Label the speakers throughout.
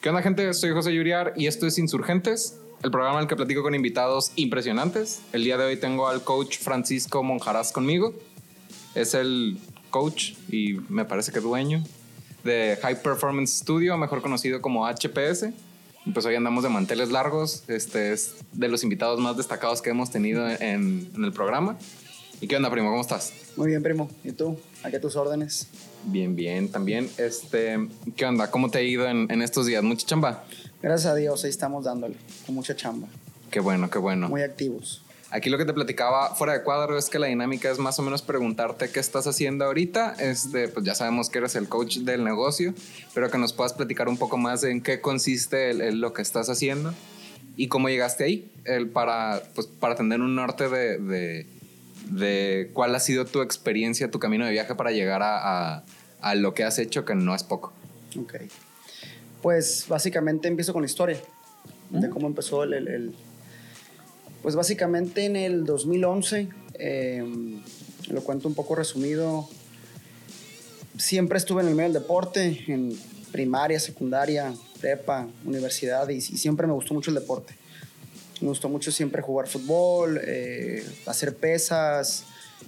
Speaker 1: ¿Qué onda, gente? Soy José Yuriar y esto es Insurgentes, el programa en el que platico con invitados impresionantes. El día de hoy tengo al coach Francisco Monjaraz conmigo. Es el coach y me parece que dueño de High Performance Studio, mejor conocido como HPS. Pues hoy andamos de manteles largos. Este es de los invitados más destacados que hemos tenido en, en el programa. ¿Y qué onda, primo? ¿Cómo estás?
Speaker 2: Muy bien, primo. ¿Y tú? ¿A qué tus órdenes?
Speaker 1: Bien, bien, también. Este, ¿Qué onda? ¿Cómo te ha ido en, en estos días? ¿Mucha chamba?
Speaker 2: Gracias a Dios, ahí estamos dándole, con mucha chamba.
Speaker 1: Qué bueno, qué bueno.
Speaker 2: Muy activos.
Speaker 1: Aquí lo que te platicaba fuera de cuadro es que la dinámica es más o menos preguntarte qué estás haciendo ahorita. Este, pues ya sabemos que eres el coach del negocio, pero que nos puedas platicar un poco más en qué consiste el, el- lo que estás haciendo y cómo llegaste ahí, el, para, pues, para tener un norte de, de, de cuál ha sido tu experiencia, tu camino de viaje para llegar a, a- a lo que has hecho, que no es poco.
Speaker 2: Ok. Pues básicamente empiezo con la historia de cómo empezó el, el- el- Pues básicamente en el 2011, eh, lo cuento un poco resumido, siempre estuve en el medio del deporte, en primaria, secundaria, prepa, universidad, y, y siempre me gustó mucho el deporte. Me gustó mucho siempre jugar fútbol, eh, hacer pesas,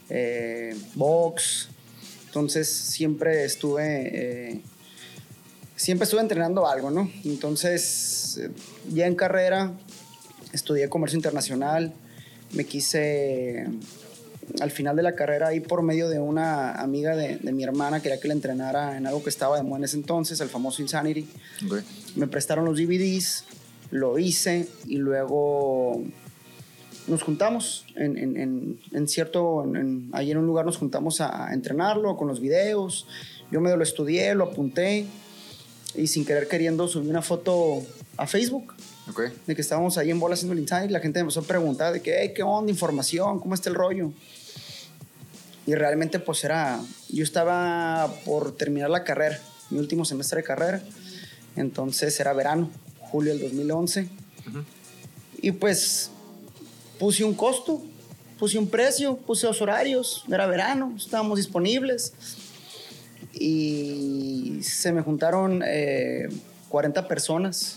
Speaker 2: eh, box. Entonces siempre estuve, eh, siempre estuve entrenando algo, ¿no? Entonces ya en carrera estudié comercio internacional, me quise al final de la carrera ahí por medio de una amiga de, de mi hermana quería que la entrenara en algo que estaba de moda en ese entonces, el famoso Insanity me prestaron los DVDs, lo hice y luego nos juntamos en, en- en- en cierto, ahí en un lugar nos juntamos a, a entrenarlo con los videos. Yo medio lo estudié, lo apunté y sin querer queriendo subí una foto a Facebook
Speaker 1: Ok.
Speaker 2: de que estábamos ahí en bola haciendo el inside y la gente me empezó a preguntar de que, "Hey, ¿qué onda? Información, ¿cómo está el rollo? Y realmente pues era, yo estaba por terminar la carrera, mi último semestre de carrera, entonces era verano, julio del 2011. Y pues puse un costo, puse un precio, puse los horarios, era verano, estábamos disponibles. Y se me juntaron eh, 40 personas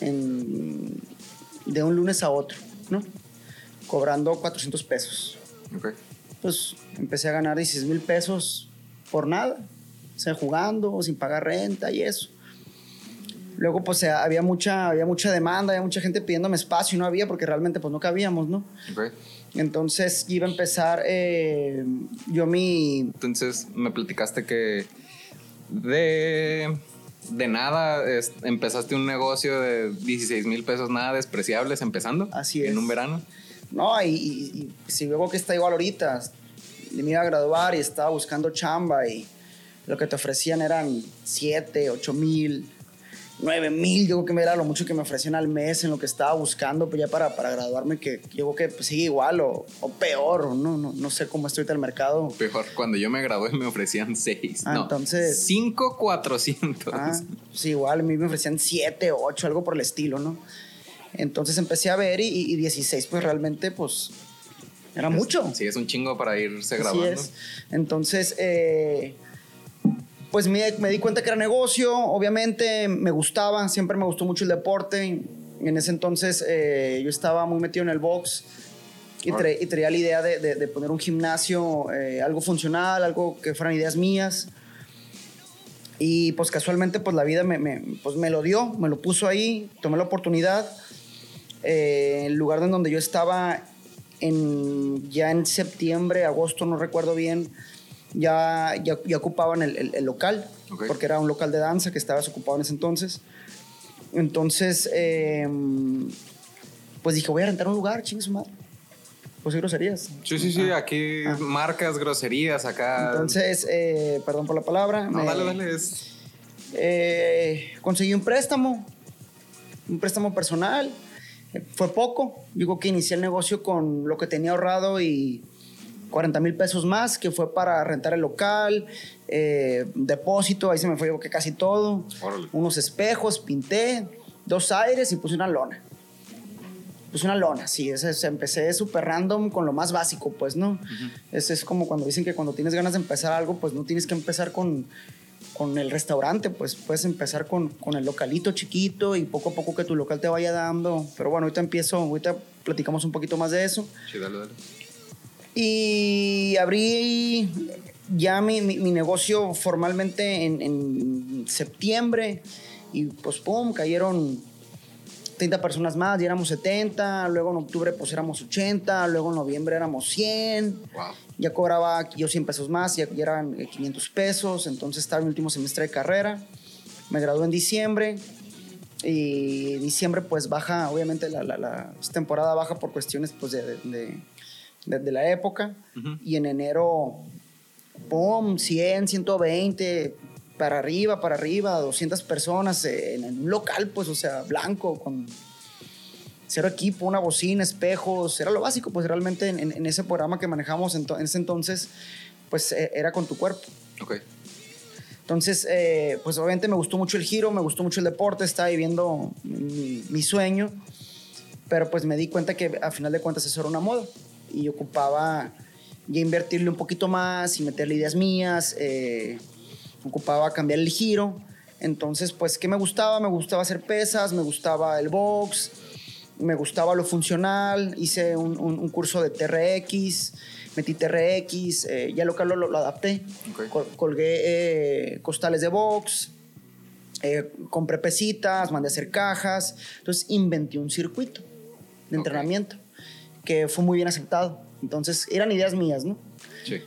Speaker 2: en- de un lunes a otro, ¿no? Cobrando 400 pesos.
Speaker 1: Ok.
Speaker 2: Pues empecé a ganar 16 mil pesos por nada, o sea, jugando, sin pagar renta y eso. Luego, pues había mucha, había mucha demanda, había mucha gente pidiéndome espacio y no había porque realmente pues no cabíamos, ¿no? Entonces iba a empezar eh, yo mi...
Speaker 1: Entonces me platicaste que de, de nada es- empezaste un negocio de 16 mil pesos, nada despreciables empezando.
Speaker 2: Así
Speaker 1: En un verano.
Speaker 2: No, y, y- y si luego que está igual ahorita, me iba a graduar y estaba buscando chamba y lo que te ofrecían eran 7, 8 mil, 9 mil, yo creo que me era lo mucho que me ofrecían al mes en lo que estaba buscando, pues ya para, para graduarme, que yo creo que pues, sigue igual o, o peor, o no, no, no sé cómo está ahorita el mercado.
Speaker 1: Peor, cuando yo me gradué me ofrecían 6.
Speaker 2: Ah,
Speaker 1: no,
Speaker 2: entonces-
Speaker 1: 5, 400.
Speaker 2: Ah, sí, igual, a mí me ofrecían 7, 8, algo por el estilo, ¿no? Entonces empecé a ver y, y 16, pues realmente, pues, era mucho.
Speaker 1: Sí, es un chingo para irse grabando.
Speaker 2: es. Entonces, eh, pues me, me di cuenta que era negocio, obviamente me gustaba, siempre me gustó mucho el deporte. En ese entonces eh, yo estaba muy metido en el box y,
Speaker 1: Ah.
Speaker 2: tra- y traía la idea de, de- de poner un gimnasio, eh, algo funcional, algo que fueran ideas mías. Y pues casualmente pues la vida me, me- pues, me lo dio, me lo puso ahí, tomé la oportunidad. Eh, el lugar en donde yo estaba en, ya en septiembre, agosto, no recuerdo bien, ya, ya, ya ocupaban el, el- el local,
Speaker 1: Ok.
Speaker 2: porque era un local de danza que estaba desocupado en ese entonces. Entonces, eh, pues dije, voy a rentar un lugar, chingue su madre. Pues sí, groserías.
Speaker 1: Sí, sí, sí,
Speaker 2: Ah.
Speaker 1: aquí
Speaker 2: Ah.
Speaker 1: marcas, groserías acá.
Speaker 2: Entonces, eh, perdón por la palabra.
Speaker 1: no,
Speaker 2: me-
Speaker 1: dale, dale. Es...
Speaker 2: eh, conseguí un préstamo, un préstamo personal. Fue poco. Digo que inicié el negocio con lo que tenía ahorrado y 40 mil pesos más, que fue para rentar el local, eh, depósito, ahí se me fue yo que casi todo.
Speaker 1: Órale.
Speaker 2: Unos espejos, pinté, dos aires y puse una lona. Puse una lona, sí, ese, ese- empecé súper random con lo más básico, pues, ¿no? Ese es como cuando dicen que cuando tienes ganas de empezar algo, pues no tienes que empezar con, con el restaurante, pues puedes empezar con, con, el localito chiquito y poco a poco que tu local te vaya dando. Pero bueno, ahorita empiezo, ahorita platicamos un poquito más de eso.
Speaker 1: Sí, dale, dale.
Speaker 2: Y abrí ya mi, mi, negocio formalmente en, en, septiembre y pues pum, cayeron 30 personas más, ya éramos 70, luego en octubre pues éramos 80, luego en noviembre éramos 100.
Speaker 1: Wow.
Speaker 2: Ya cobraba yo 100 pesos más, ya, ya eran 500 eh, pesos, entonces estaba en el último semestre de carrera. Me gradué en diciembre y diciembre pues baja, obviamente la, la, la temporada baja por cuestiones pues de, de, de, de la época
Speaker 1: Uh -huh.
Speaker 2: y en enero, ¡pum!, 100, 120, para arriba, para arriba, 200 personas en, en, un local, pues, o sea, blanco, con cero equipo, una bocina, espejos, era lo básico, pues realmente en, en ese programa que manejamos en, en, ese entonces, pues e, era con tu cuerpo.
Speaker 1: Ok.
Speaker 2: Entonces, eh, pues obviamente me gustó mucho el giro, me gustó mucho el deporte, estaba viviendo mi, mi, sueño, pero pues me di cuenta que a final de cuentas eso era una moda y ocupaba ya invertirle un poquito más y meterle ideas mías. Eh, ocupaba cambiar el giro. Entonces, pues, ¿qué me gustaba? Me gustaba hacer pesas, me gustaba el box, me gustaba lo funcional. Hice un, un, un curso de TRX, metí TRX, eh, ya lo, lo, lo adapté.
Speaker 1: Okay.
Speaker 2: Col colgué eh, costales de box, eh, compré pesitas, mandé a hacer cajas. Entonces, inventé un circuito de entrenamiento okay. Que fue muy bien aceptado. Entonces, eran ideas mías, ¿no?
Speaker 1: Sí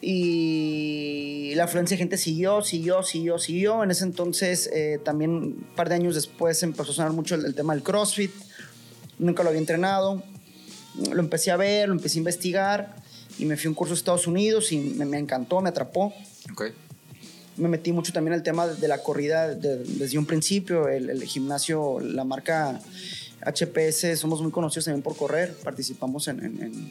Speaker 2: y la afluencia de gente siguió, siguió, siguió, siguió. En ese entonces, eh, también un par de años después, empezó a sonar mucho el, el, tema del CrossFit. Nunca lo había entrenado. Lo empecé a ver, lo empecé a investigar y me fui a un curso a Estados Unidos y me, me encantó, me atrapó.
Speaker 1: Okay.
Speaker 2: Me metí mucho también el tema de la corrida de, desde un principio. El, el, gimnasio, la marca HPS, somos muy conocidos también por correr. Participamos en, en, en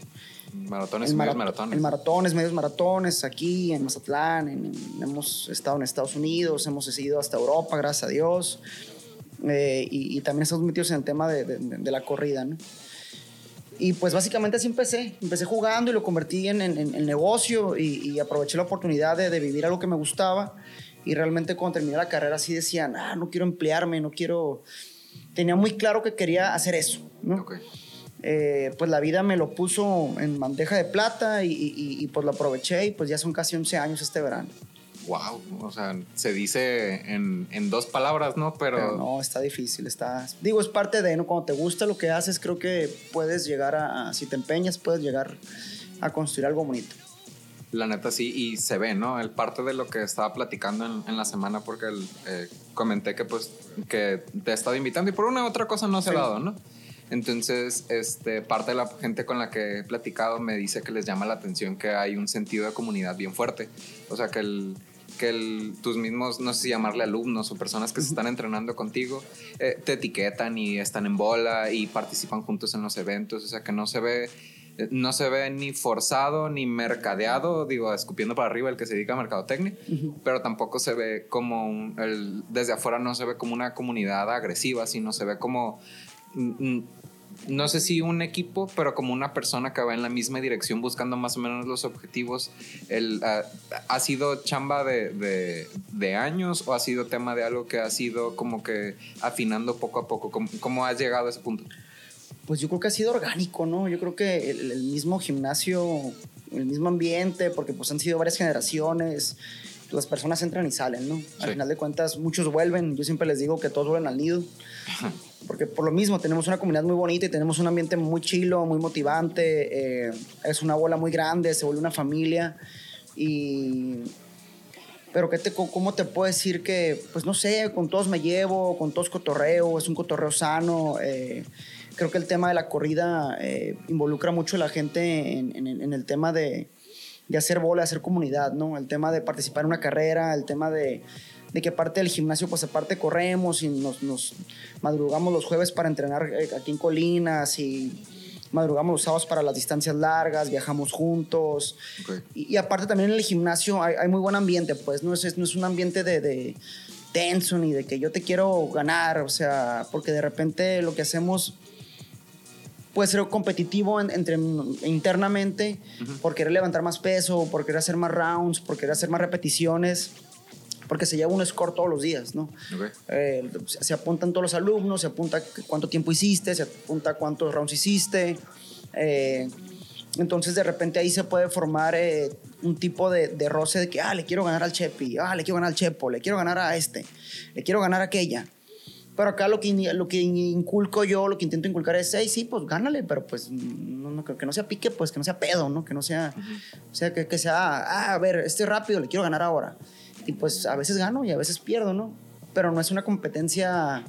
Speaker 1: Maratones medios maratones.
Speaker 2: En maratones, medios maratones, aquí en Mazatlán, hemos estado en Estados Unidos, hemos ido hasta Europa, gracias a Dios. Eh, y, y, también estamos metidos en el tema de, de, de, la corrida, ¿no? Y pues básicamente así empecé. Empecé jugando y lo convertí en, en, en negocio y, y, aproveché la oportunidad de, de, vivir algo que me gustaba. Y realmente cuando terminé la carrera así decían, ah, no quiero emplearme, no quiero... Tenía muy claro que quería hacer eso, ¿no?
Speaker 1: Okay
Speaker 2: eh, pues la vida me lo puso en bandeja de plata y, y, y, pues lo aproveché y pues ya son casi 11 años este verano.
Speaker 1: Wow, o sea, se dice en, en dos palabras, ¿no? Pero...
Speaker 2: Pero... no, está difícil, está... Digo, es parte de, ¿no? Cuando te gusta lo que haces, creo que puedes llegar a, si te empeñas, puedes llegar a construir algo bonito.
Speaker 1: La neta sí, y se ve, ¿no? El parte de lo que estaba platicando en, en la semana, porque el, eh, comenté que pues que te he estado invitando y por una u otra cosa no se sí. ha dado, ¿no? Entonces, este, parte de la gente con la que he platicado me dice que les llama la atención que hay un sentido de comunidad bien fuerte. O sea, que, el, que el, tus mismos, no sé si llamarle alumnos o personas que se están entrenando contigo, eh, te etiquetan y están en bola y participan juntos en los eventos. O sea, que no se ve no se ve ni forzado ni mercadeado, digo, escupiendo para arriba el que se dedica a mercadotecnia, uh -huh. pero tampoco se ve como un, el, desde afuera no se ve como una comunidad agresiva, sino se ve como no sé si un equipo, pero como una persona que va en la misma dirección buscando más o menos los objetivos. El, uh, ¿Ha sido chamba de, de, de, años o ha sido tema de algo que ha sido como que afinando poco a poco? ¿Cómo, cómo has llegado a ese punto?
Speaker 2: Pues yo creo que ha sido orgánico, ¿no? Yo creo que el, el mismo gimnasio, el mismo ambiente, porque pues han sido varias generaciones, las personas entran y salen, ¿no? Sí. Al final de cuentas, muchos vuelven. Yo siempre les digo que todos vuelven al nido. Porque por lo mismo tenemos una comunidad muy bonita y tenemos un ambiente muy chilo, muy motivante. Eh, es una bola muy grande, se vuelve una familia. Y. Pero ¿qué te, ¿cómo te puedo decir que, pues no sé, con todos me llevo, con todos cotorreo, es un cotorreo sano. Eh, creo que el tema de la corrida eh, involucra mucho a la gente en, en, en el tema de, de, hacer bola, hacer comunidad, ¿no? El tema de participar en una carrera, el tema de, de que aparte del gimnasio, pues aparte corremos y nos, nos madrugamos los jueves para entrenar eh, aquí en Colinas y madrugamos los sábados para las distancias largas, viajamos juntos.
Speaker 1: Okay.
Speaker 2: Y, y, aparte también en el gimnasio hay, hay, muy buen ambiente, pues no es, no es un ambiente de, de tenso ni de que yo te quiero ganar, o sea, porque de repente lo que hacemos puede ser competitivo en, entre, internamente uh -huh. por querer levantar más peso, por querer hacer más rounds, por querer hacer más repeticiones. porque se lleva un score todos los días, ¿no? Eh, se, apuntan todos los alumnos, se apunta cuánto tiempo hiciste, se apunta cuántos rounds hiciste. Eh, entonces de repente ahí se puede formar eh, un tipo de, de, roce de que, ah, le quiero ganar al Chepi, ah, le quiero ganar al Chepo, le quiero ganar a este, le quiero ganar a aquella. Pero acá lo que, lo que inculco yo, lo que intento inculcar es, hey, sí, pues gánale, pero pues no, que no sea pique, pues que no sea pedo, ¿no? Que no sea, o sea, que, que sea, ah, a ver, este rápido, le quiero ganar ahora. Y pues a veces gano y a veces pierdo, ¿no? Pero no es una competencia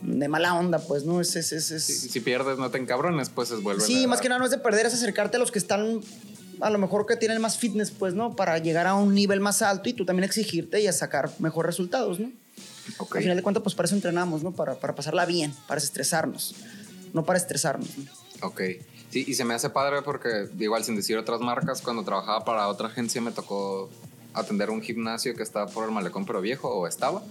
Speaker 2: de mala onda, pues, ¿no? Es, es, es,
Speaker 1: Si, pierdes, no te encabrones, pues es vuelve.
Speaker 2: Sí, más que nada no es de perder, es acercarte a los que están, a lo mejor que tienen más fitness, pues, ¿no? Para llegar a un nivel más alto y tú también exigirte y a sacar mejores resultados, ¿no? Okay. Al final de cuentas, pues para eso entrenamos, ¿no? Para, para pasarla bien, para estresarnos, no para estresarnos. ¿no?
Speaker 1: Ok. Sí, y se me hace padre porque, igual sin decir otras marcas, cuando trabajaba para otra agencia me tocó atender un gimnasio que estaba por el malecón, pero viejo, o estaba.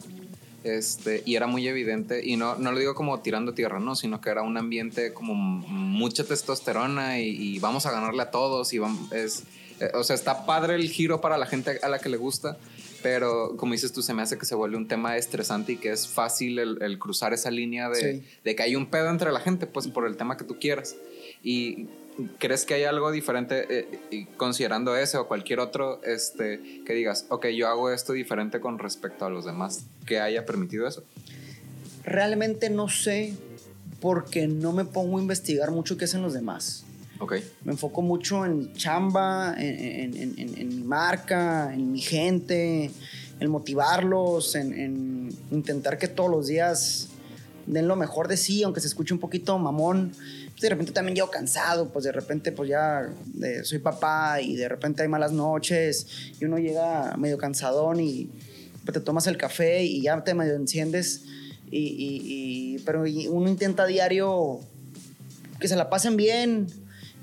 Speaker 1: Este, y era muy evidente, y no, no lo digo como tirando tierra, no, sino que era un ambiente como mucha testosterona y, vamos a ganarle a todos. Y vamos, es, eh, o sea, está padre el giro para la gente a la que le gusta, pero como dices tú, se me hace que se vuelve un tema estresante y que es fácil el, cruzar esa línea de, de, que hay un pedo entre la gente, pues por el tema que tú quieras. Y ¿crees que hay algo diferente eh, considerando ese o cualquier otro este, que digas, ok, yo hago esto diferente con respecto a los demás, que haya permitido eso?
Speaker 2: Realmente no sé porque no me pongo a investigar mucho qué hacen los demás.
Speaker 1: Okay.
Speaker 2: Me enfoco mucho en chamba, en, mi marca, en mi gente, en motivarlos, en, intentar que todos los días den lo mejor de sí, aunque se escuche un poquito mamón. De repente también llego cansado, pues de repente pues ya soy papá y de repente hay malas noches y uno llega medio cansadón y pues, te tomas el café y ya te medio enciendes. Y, pero uno intenta diario que se la pasen bien,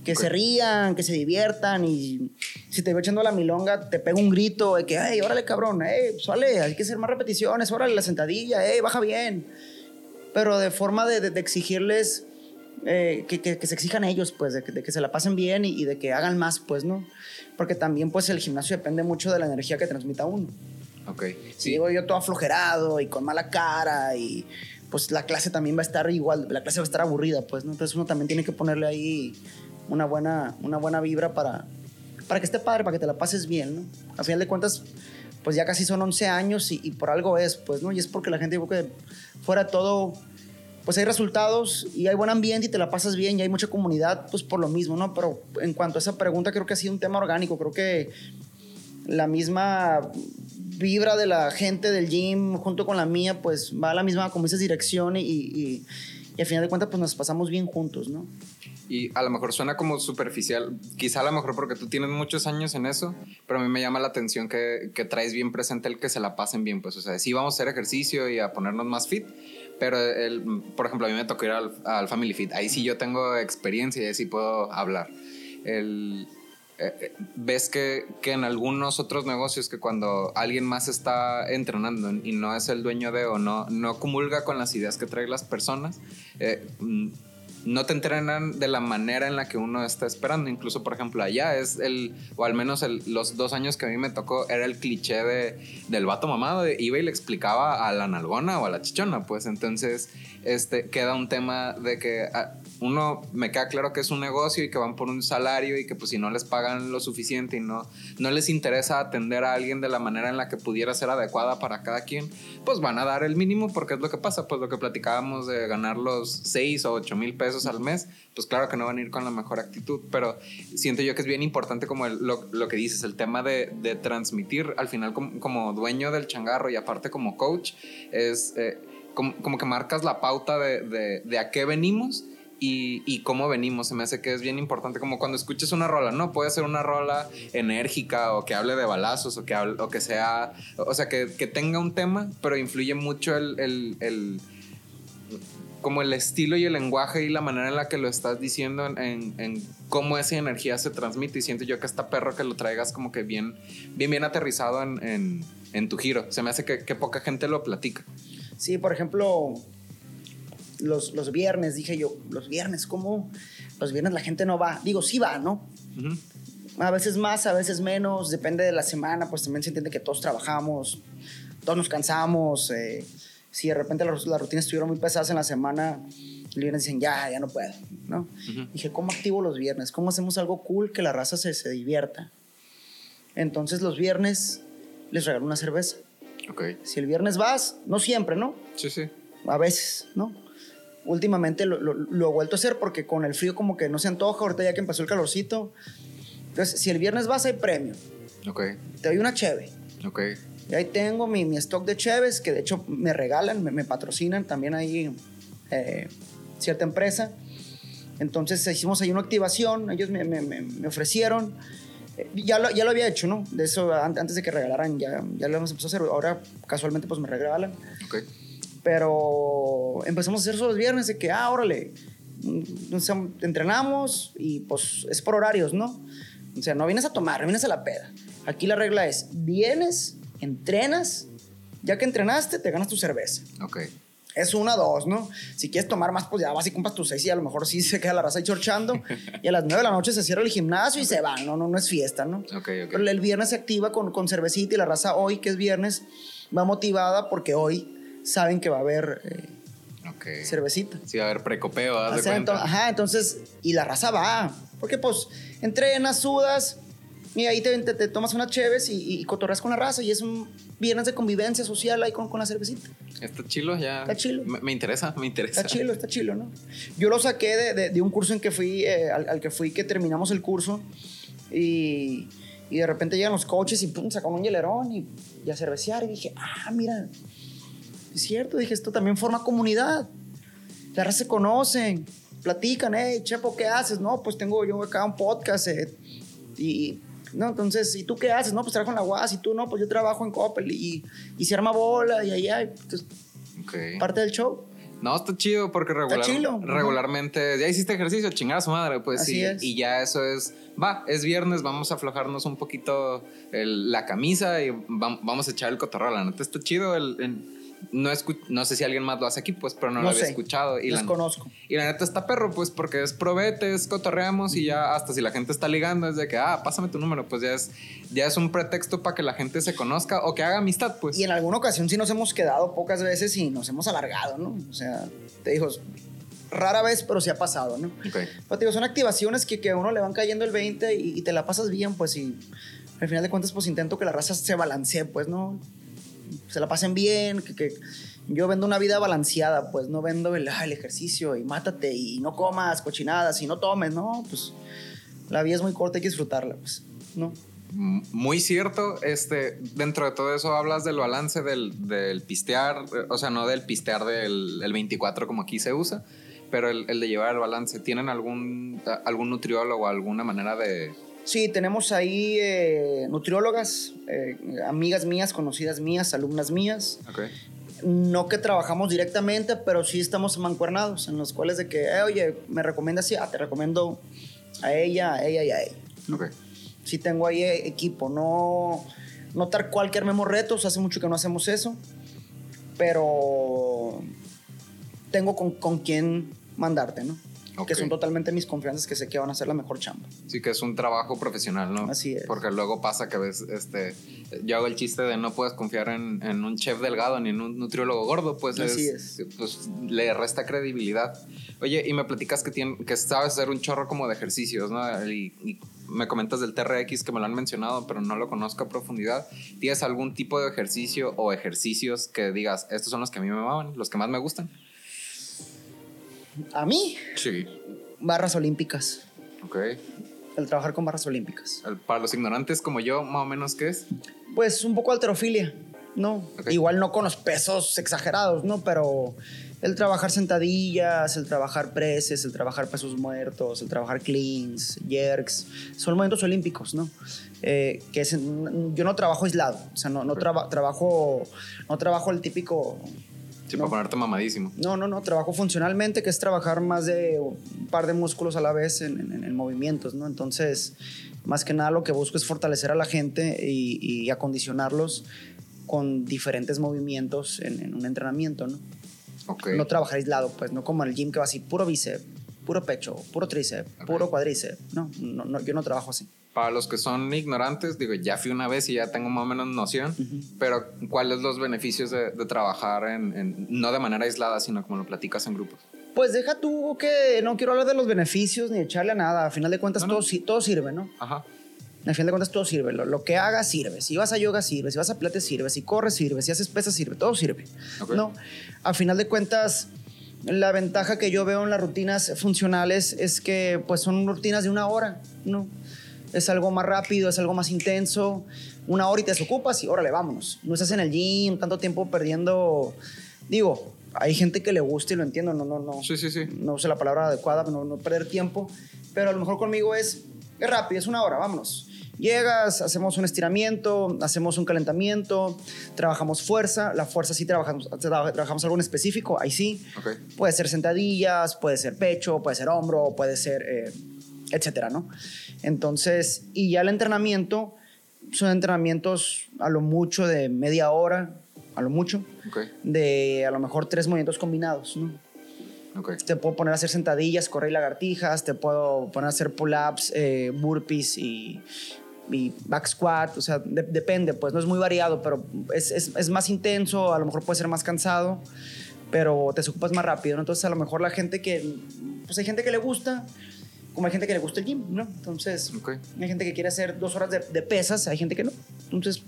Speaker 2: que se rían, que se diviertan y si te veo echando la milonga, te pego un grito de que, hey, órale cabrón, hey, sale, hay que hacer más repeticiones, órale la sentadilla, hey, baja bien. Pero de forma de, de, exigirles eh, que, que, se exijan ellos, pues, de, de que se la pasen bien y, de que hagan más, pues, ¿no? Porque también, pues, el gimnasio depende mucho de la energía que transmita uno.
Speaker 1: Ok.
Speaker 2: Si digo yo todo aflojerado y con mala cara y pues la clase también va a estar igual, la clase va a estar aburrida, pues, ¿no? Entonces uno también tiene que ponerle ahí una buena, una buena vibra para, para que esté padre, para que te la pases bien, ¿no? A final de cuentas, pues ya casi son 11 años y, por algo es, pues, ¿no? Y es porque la gente dijo que fuera todo, pues hay resultados y hay buen ambiente y te la pasas bien y hay mucha comunidad, pues por lo mismo, ¿no? Pero en cuanto a esa pregunta, creo que ha sido un tema orgánico, creo que la misma vibra de la gente del gym junto con la mía, pues va a la misma, como dices, dirección y al final de cuentas, pues nos pasamos bien juntos, ¿no?
Speaker 1: y a lo mejor suena como superficial, quizá a lo mejor porque tú tienes muchos años en eso, pero a mí me llama la atención que, que traes bien presente el que se la pasen bien, pues, o sea, sí vamos a hacer ejercicio y a ponernos más fit, pero el, por ejemplo, a mí me tocó ir al, al Family Fit, ahí sí yo tengo experiencia y ahí sí puedo hablar. El, ves que, que, en algunos otros negocios que cuando alguien más está entrenando y no es el dueño de o no, no comulga con las ideas que traen las personas, eh, no te entrenan de la manera en la que uno está esperando. Incluso, por ejemplo, allá es el, o al menos los dos años que a mí me tocó, era el cliché de, del vato mamado, de iba y le explicaba a la nalgona o a la chichona, pues entonces este, queda un tema de que ah, uno me queda claro que es un negocio y que van por un salario y que pues si no les pagan lo suficiente y no, no les interesa atender a alguien de la manera en la que pudiera ser adecuada para cada quien, pues van a dar el mínimo porque es lo que pasa, pues lo que platicábamos de ganar los 6 o 8 mil pesos al mes, pues claro que no van a ir con la mejor actitud, pero siento yo que es bien importante como lo, lo, que dices, el tema de, de transmitir. Al final como, como, dueño del changarro y aparte como coach, es... Eh, como, como, que marcas la pauta de, de, de a qué venimos y, cómo venimos. Se me hace que es bien importante, como cuando escuches una rola, ¿no? Puede ser una rola enérgica o que hable de balazos o que, o que sea, o sea, que, tenga un tema, pero influye mucho el, el, como el estilo y el lenguaje y la manera en la que lo estás diciendo en, cómo esa energía se transmite. Y siento yo que esta perro que lo traigas como que bien, bien, bien aterrizado en, tu giro. Se me hace que, que poca gente lo platica.
Speaker 2: Sí, por ejemplo, los, los viernes, dije yo, los viernes, ¿cómo? Los viernes la gente no va. Digo, sí va, ¿no? A veces más, a veces menos, depende de la semana, pues también se entiende que todos trabajamos. todos nos cansamos. eh, si de repente las, las rutinas estuvieron muy pesadas en la semana, el viernes dicen, ya, ya no puedo, ¿no? Dije, ¿cómo activo los viernes? ¿Cómo hacemos algo cool que la raza se, se divierta? Entonces los viernes les regalo una cerveza.
Speaker 1: Ok.
Speaker 2: Si el viernes vas, no siempre, ¿no?
Speaker 1: Sí, sí.
Speaker 2: A veces, ¿no? Últimamente lo, lo- lo he vuelto a hacer porque con el frío como que no se antoja, ahorita ya que empezó el calorcito. Entonces, si el viernes vas, hay premio.
Speaker 1: Ok.
Speaker 2: Te doy una cheve.
Speaker 1: Ok.
Speaker 2: Y ahí tengo mi, mi stock de cheves, que de hecho me regalan, me, me patrocinan también ahí eh, cierta empresa. Entonces hicimos ahí una activación, ellos me, me- me- ofrecieron. Eh, ya, lo, ya lo había hecho, ¿no? De eso an- antes de que regalaran, ya, ya lo hemos empezado a hacer. Ahora casualmente pues me regalan.
Speaker 1: Ok.
Speaker 2: Pero empezamos a hacer eso los viernes de que, ah, órale, o sea, entrenamos y pues es por horarios, ¿no? O sea, no vienes a tomar, vienes a la peda. Aquí la regla es, vienes, entrenas, ya que entrenaste, te ganas tu cerveza.
Speaker 1: Ok.
Speaker 2: Es una, dos, ¿no? Si quieres tomar más, pues ya vas y compras tus seis y a lo mejor sí se queda la raza ahí chorchando. y a las nueve de la noche se cierra el gimnasio y se van, no, no, no es fiesta, ¿no?
Speaker 1: Ok, ok.
Speaker 2: Pero el viernes se activa con, con cervecita y la raza hoy, que es viernes, va motivada porque hoy saben que va a haber eh,
Speaker 1: Ok.
Speaker 2: cervecita.
Speaker 1: Sí, a ver, precopeo,
Speaker 2: O sea, ento- ajá, entonces, y la raza va. Porque pues entrenas, sudas y ahí te, te- te tomas unas cheves y, y cotorreas con la raza y es un viernes de convivencia social ahí con, con la cervecita.
Speaker 1: Está chilo ya.
Speaker 2: Está chilo.
Speaker 1: Me, me interesa, me interesa.
Speaker 2: Está chilo, está chilo, ¿no? Yo lo saqué de, de- de un curso en que fui, eh, al, al que fui, que terminamos el curso y, y de repente llegan los coaches y pum, sacan un hielerón y, y a cervecear y dije, ah, mira, es cierto, dije, esto también forma comunidad. La raza se conocen, platican, hey, Chepo, ¿qué haces? No, pues tengo yo acá un podcast eh, y... No, entonces, ¿y tú qué haces? No, pues trabajo en la UAS y tú no, pues yo trabajo en Coppel y, y se arma bola y hay entonces,
Speaker 1: Ok.
Speaker 2: parte del show.
Speaker 1: No, está chido porque regular, regularmente ya hiciste ejercicio, chingada su madre, pues
Speaker 2: Así
Speaker 1: sí.
Speaker 2: es.
Speaker 1: Y ya eso es, va, es viernes, vamos a aflojarnos un poquito el- la camisa y vam- vamos a echar el cotorreo. La neta está chido. El, el- no, no sé si alguien más lo hace aquí, pues, pero no,
Speaker 2: No
Speaker 1: lo había
Speaker 2: sé,
Speaker 1: escuchado. Y la,
Speaker 2: desconozco.
Speaker 1: y la neta está perro, pues, porque es probete, es cotorreamos y ya hasta si la gente está ligando es de que, ah, pásame tu número, pues ya es, ya es un pretexto para que la gente se conozca o que haga amistad, pues.
Speaker 2: Y en alguna ocasión sí nos hemos quedado pocas veces y nos hemos alargado, ¿no? O sea, te digo, rara vez, pero sí ha pasado, ¿no?
Speaker 1: Ok.
Speaker 2: Pero te digo, son activaciones que, que a uno le van cayendo el 20 y, y te la pasas bien, pues, y al final de cuentas, pues intento que la raza se balancee, pues, ¿no? Se la pasen bien, que, que yo vendo una vida balanceada, pues, no vendo el, el ejercicio y mátate y no comas cochinadas y no tomes, ¿no? Pues la vida es muy corta, hay que disfrutarla, pues, ¿no?
Speaker 1: Muy cierto, este, dentro de todo eso hablas del balance del, del pistear, o sea, no del pistear del el 24 como aquí se usa, pero el, el de llevar el balance. ¿Tienen algún, algún nutriólogo, alguna manera de...
Speaker 2: Sí, tenemos ahí eh, nutriólogas, eh, amigas mías, conocidas mías, alumnas mías.
Speaker 1: Ok,
Speaker 2: No que trabajamos directamente, pero sí estamos mancuernados, en los cuales de que, eh, oye, me recomiendas, sí, ah, te recomiendo a ella, a ella y a ella.
Speaker 1: ok,
Speaker 2: Sí tengo ahí eh, equipo, no, no tal cual que armemos retos, hace mucho que no hacemos eso, pero tengo con, con quién mandarte, ¿no?
Speaker 1: Ok.
Speaker 2: Que son totalmente mis confianzas que sé que van a hacer la mejor chamba.
Speaker 1: sí que es un trabajo profesional, ¿no?
Speaker 2: Así es.
Speaker 1: Porque luego pasa que ves, este, yo hago el chiste de no puedes confiar en, en un chef delgado ni en un nutriólogo gordo, pues,
Speaker 2: Así
Speaker 1: pues le resta credibilidad. Oye, y me platicas que, tien- que sabes hacer un chorro como de ejercicios, ¿no? Y, y me comentas del TRX que me lo han mencionado, pero no lo conozco a profundidad. ¿Tienes algún tipo de ejercicio o ejercicios que digas, estos son los que a mí me maman, los que más me gustan?
Speaker 2: A mí,
Speaker 1: Sí.
Speaker 2: barras olímpicas.
Speaker 1: Ok.
Speaker 2: El trabajar con barras olímpicas.
Speaker 1: El- Para los ignorantes como yo, más o menos, ¿qué es?
Speaker 2: Pues un poco alterofilia, ¿no? Igual no con los pesos exagerados, ¿no? Pero el trabajar sentadillas, el trabajar preses, el trabajar pesos muertos, el trabajar cleans, jerks, son movimientos olímpicos, ¿no? Eh, que es- yo no trabajo aislado, o sea, no, no traba- trabajo, no trabajo el típico
Speaker 1: Sí,
Speaker 2: No.
Speaker 1: para ponerte mamadísimo.
Speaker 2: No, no, no, trabajo funcionalmente, que es trabajar más de un par de músculos a la vez en, en- en movimientos, ¿no? Entonces, más que nada lo que busco es fortalecer a la gente y, y acondicionarlos con diferentes movimientos en, en un entrenamiento, ¿no?
Speaker 1: Ok.
Speaker 2: No trabajar aislado, pues, no como en el gym que va así, puro bíceps, puro pecho, puro tríceps,
Speaker 1: Ok.
Speaker 2: puro cuádriceps, no, no, no, yo no trabajo así.
Speaker 1: Para los que son ignorantes, digo, ya fui una vez y ya tengo más o menos noción, pero ¿cuáles los beneficios de, trabajar en, no de manera aislada, sino como lo platicas en grupos?
Speaker 2: Pues deja tú que no quiero hablar de los beneficios ni echarle a nada. A final de cuentas, Todo, todo sirve, ¿no? Ajá. Al final de cuentas, todo sirve. Lo, que hagas sirve. Si vas a yoga, sirve. Si vas a pilates, sirve. Si corres, sirve. Si haces pesas, sirve. Todo sirve. ¿No? A final de cuentas, la ventaja que yo veo en las rutinas funcionales es que pues son rutinas de una hora, ¿no? Es algo más rápido, es algo más intenso. Una hora y te desocupas y órale, vámonos. No estás en el gym tanto tiempo perdiendo. Digo, hay gente que le gusta y lo entiendo, no, no, no.
Speaker 1: Sí, sí, sí.
Speaker 2: No sé la palabra adecuada, no, no perder tiempo. Pero a lo mejor conmigo es, es rápido, es una hora, vámonos. Llegas, hacemos un estiramiento, hacemos un calentamiento, trabajamos fuerza. La fuerza sí trabajamos, trabajamos algo en específico, ahí sí. Puede ser sentadillas, puede ser pecho, puede ser hombro, puede ser, eh, etcétera, ¿no? Entonces, y ya el entrenamiento son entrenamientos a lo mucho de media hora, a lo mucho, de a lo mejor tres movimientos combinados, ¿no? Te puedo poner a hacer sentadillas, correr y lagartijas, te puedo poner a hacer pull-ups, eh, burpees y, back squat, o sea, depende, pues no es muy variado, pero es, es, es, más intenso, a lo mejor puede ser más cansado, pero te ocupas más rápido, ¿no? Entonces a lo mejor la gente que, pues hay gente que le gusta, como hay gente que le gusta el gym, ¿no? Entonces, hay gente que quiere hacer dos horas de, pesas, hay gente que no. Entonces,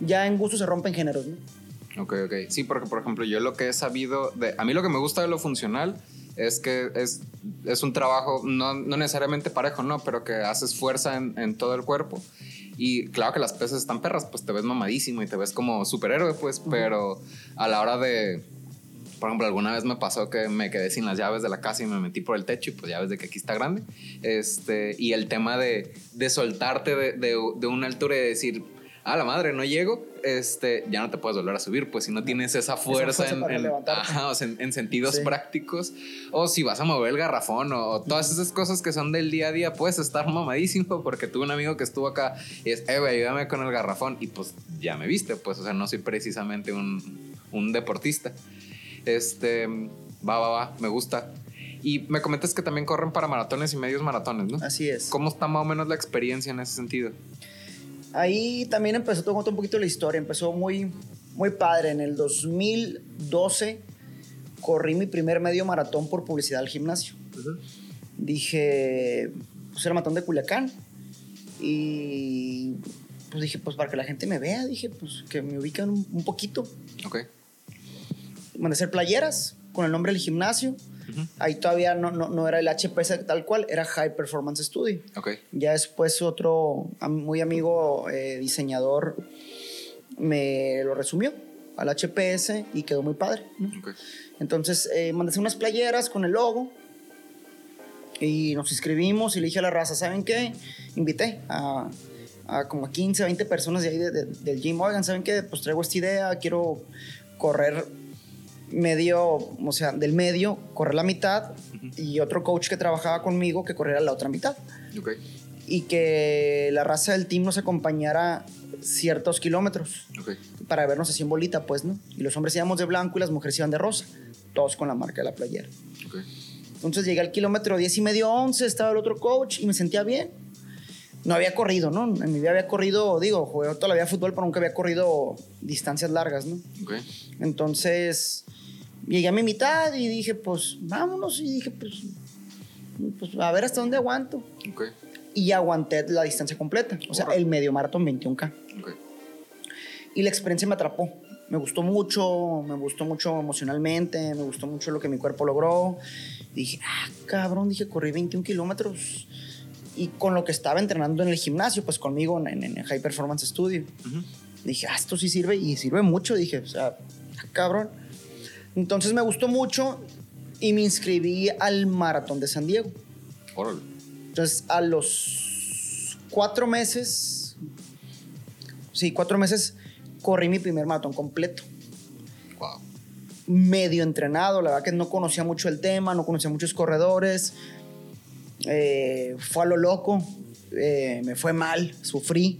Speaker 2: ya en gusto se rompen géneros, ¿no?
Speaker 1: Ok, ok. Sí, porque, por ejemplo, yo lo que he sabido de... A mí lo que me gusta de lo funcional es que es, es un trabajo no, no, necesariamente parejo, ¿no? Pero que haces fuerza en, en, todo el cuerpo. Y claro que las pesas están perras, pues te ves mamadísimo y te ves como superhéroe, pues, pero a la hora de por ejemplo, alguna vez me pasó que me quedé sin las llaves de la casa y me metí por el techo y pues ya ves de que aquí está grande. Este, y el tema de, de soltarte de, de, una altura y decir, ah, la madre, no llego, este, ya no te puedes volver a subir, pues si no tienes esa fuerza, en, en, sentidos prácticos, o si vas a mover el garrafón, o, todas esas cosas que son del día a día, puedes estar mamadísimo, porque tuve un amigo que estuvo acá y es, eh, ayúdame con el garrafón, y pues ya me viste, pues, o sea, no soy precisamente un, un deportista. Este, va, va, va, me gusta. Y me comentas que también corren para maratones y medios maratones, ¿no?
Speaker 2: Así es.
Speaker 1: ¿Cómo está más o menos la experiencia en ese sentido?
Speaker 2: Ahí también empezó, te un poquito la historia, empezó muy, muy padre. En el 2012 corrí mi primer medio maratón por publicidad al gimnasio. Dije, pues era maratón de Culiacán. Y pues dije, pues para que la gente me vea, dije, pues que me ubican un, un poquito.
Speaker 1: Ok
Speaker 2: mandé a hacer playeras con el nombre del gimnasio. Ahí todavía no, no, era el HPS tal cual, era High Performance Studio.
Speaker 1: Okay.
Speaker 2: Ya después otro muy amigo eh, diseñador me lo resumió al HPS y quedó muy padre. Entonces eh, mandé hacer unas playeras con el logo y nos inscribimos y le dije a la raza, ¿saben qué? Invité a, a como 15, 20 personas de ahí del gym, oigan, ¿saben qué? Pues traigo esta idea, quiero correr medio, o sea, del medio, correr la mitad y otro coach que trabajaba conmigo que corriera la otra mitad. Y que la raza del team nos acompañara ciertos kilómetros para vernos así en bolita, pues, ¿no? Y los hombres íbamos de blanco y las mujeres iban de rosa, todos con la marca de la playera. Entonces llegué al kilómetro 10 y medio, 11, estaba el otro coach y me sentía bien. No había corrido, ¿no? En mi vida había corrido, digo, jugué toda la vida fútbol, pero nunca había corrido distancias largas, ¿no? Entonces, llegué a mi mitad y dije, pues vámonos. Y dije, pues, pues a ver hasta dónde aguanto. Y aguanté la distancia completa, o sea, el medio maratón 21K. Y la experiencia me atrapó. Me gustó mucho, me gustó mucho emocionalmente, me gustó mucho lo que mi cuerpo logró. dije, ah, cabrón, dije, corrí 21 kilómetros. Y con lo que estaba entrenando en el gimnasio, pues conmigo en, el High Performance Studio. Dije, ah, esto sí sirve y sirve mucho. Dije, o sea, ah, cabrón. Entonces me gustó mucho y me inscribí al maratón de San Diego.
Speaker 1: Órale.
Speaker 2: Entonces a los cuatro meses, sí, cuatro meses, corrí mi primer maratón completo.
Speaker 1: Wow.
Speaker 2: Medio entrenado, la verdad que no conocía mucho el tema, no conocía muchos corredores. Eh, fue a lo loco, eh, me fue mal, sufrí.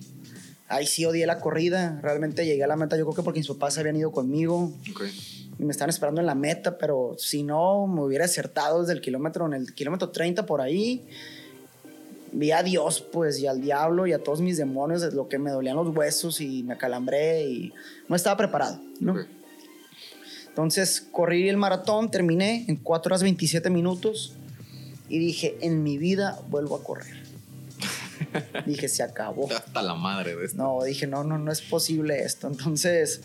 Speaker 2: Ahí sí odié la corrida, realmente llegué a la meta, yo creo que porque mis papás habían ido conmigo.
Speaker 1: Okay
Speaker 2: y me estaban esperando en la meta, pero si no, me hubiera acertado desde el kilómetro, en el kilómetro 30 por ahí, vi a Dios, pues, y al diablo y a todos mis demonios, de lo que me dolían los huesos y me acalambré y no estaba preparado, ¿no?
Speaker 1: Ok.
Speaker 2: Entonces corrí el maratón, terminé en 4 horas 27 minutos y dije, en mi vida vuelvo a correr. dije, se acabó.
Speaker 1: Hasta la madre de esto.
Speaker 2: No, dije, no, no, no es posible esto. Entonces,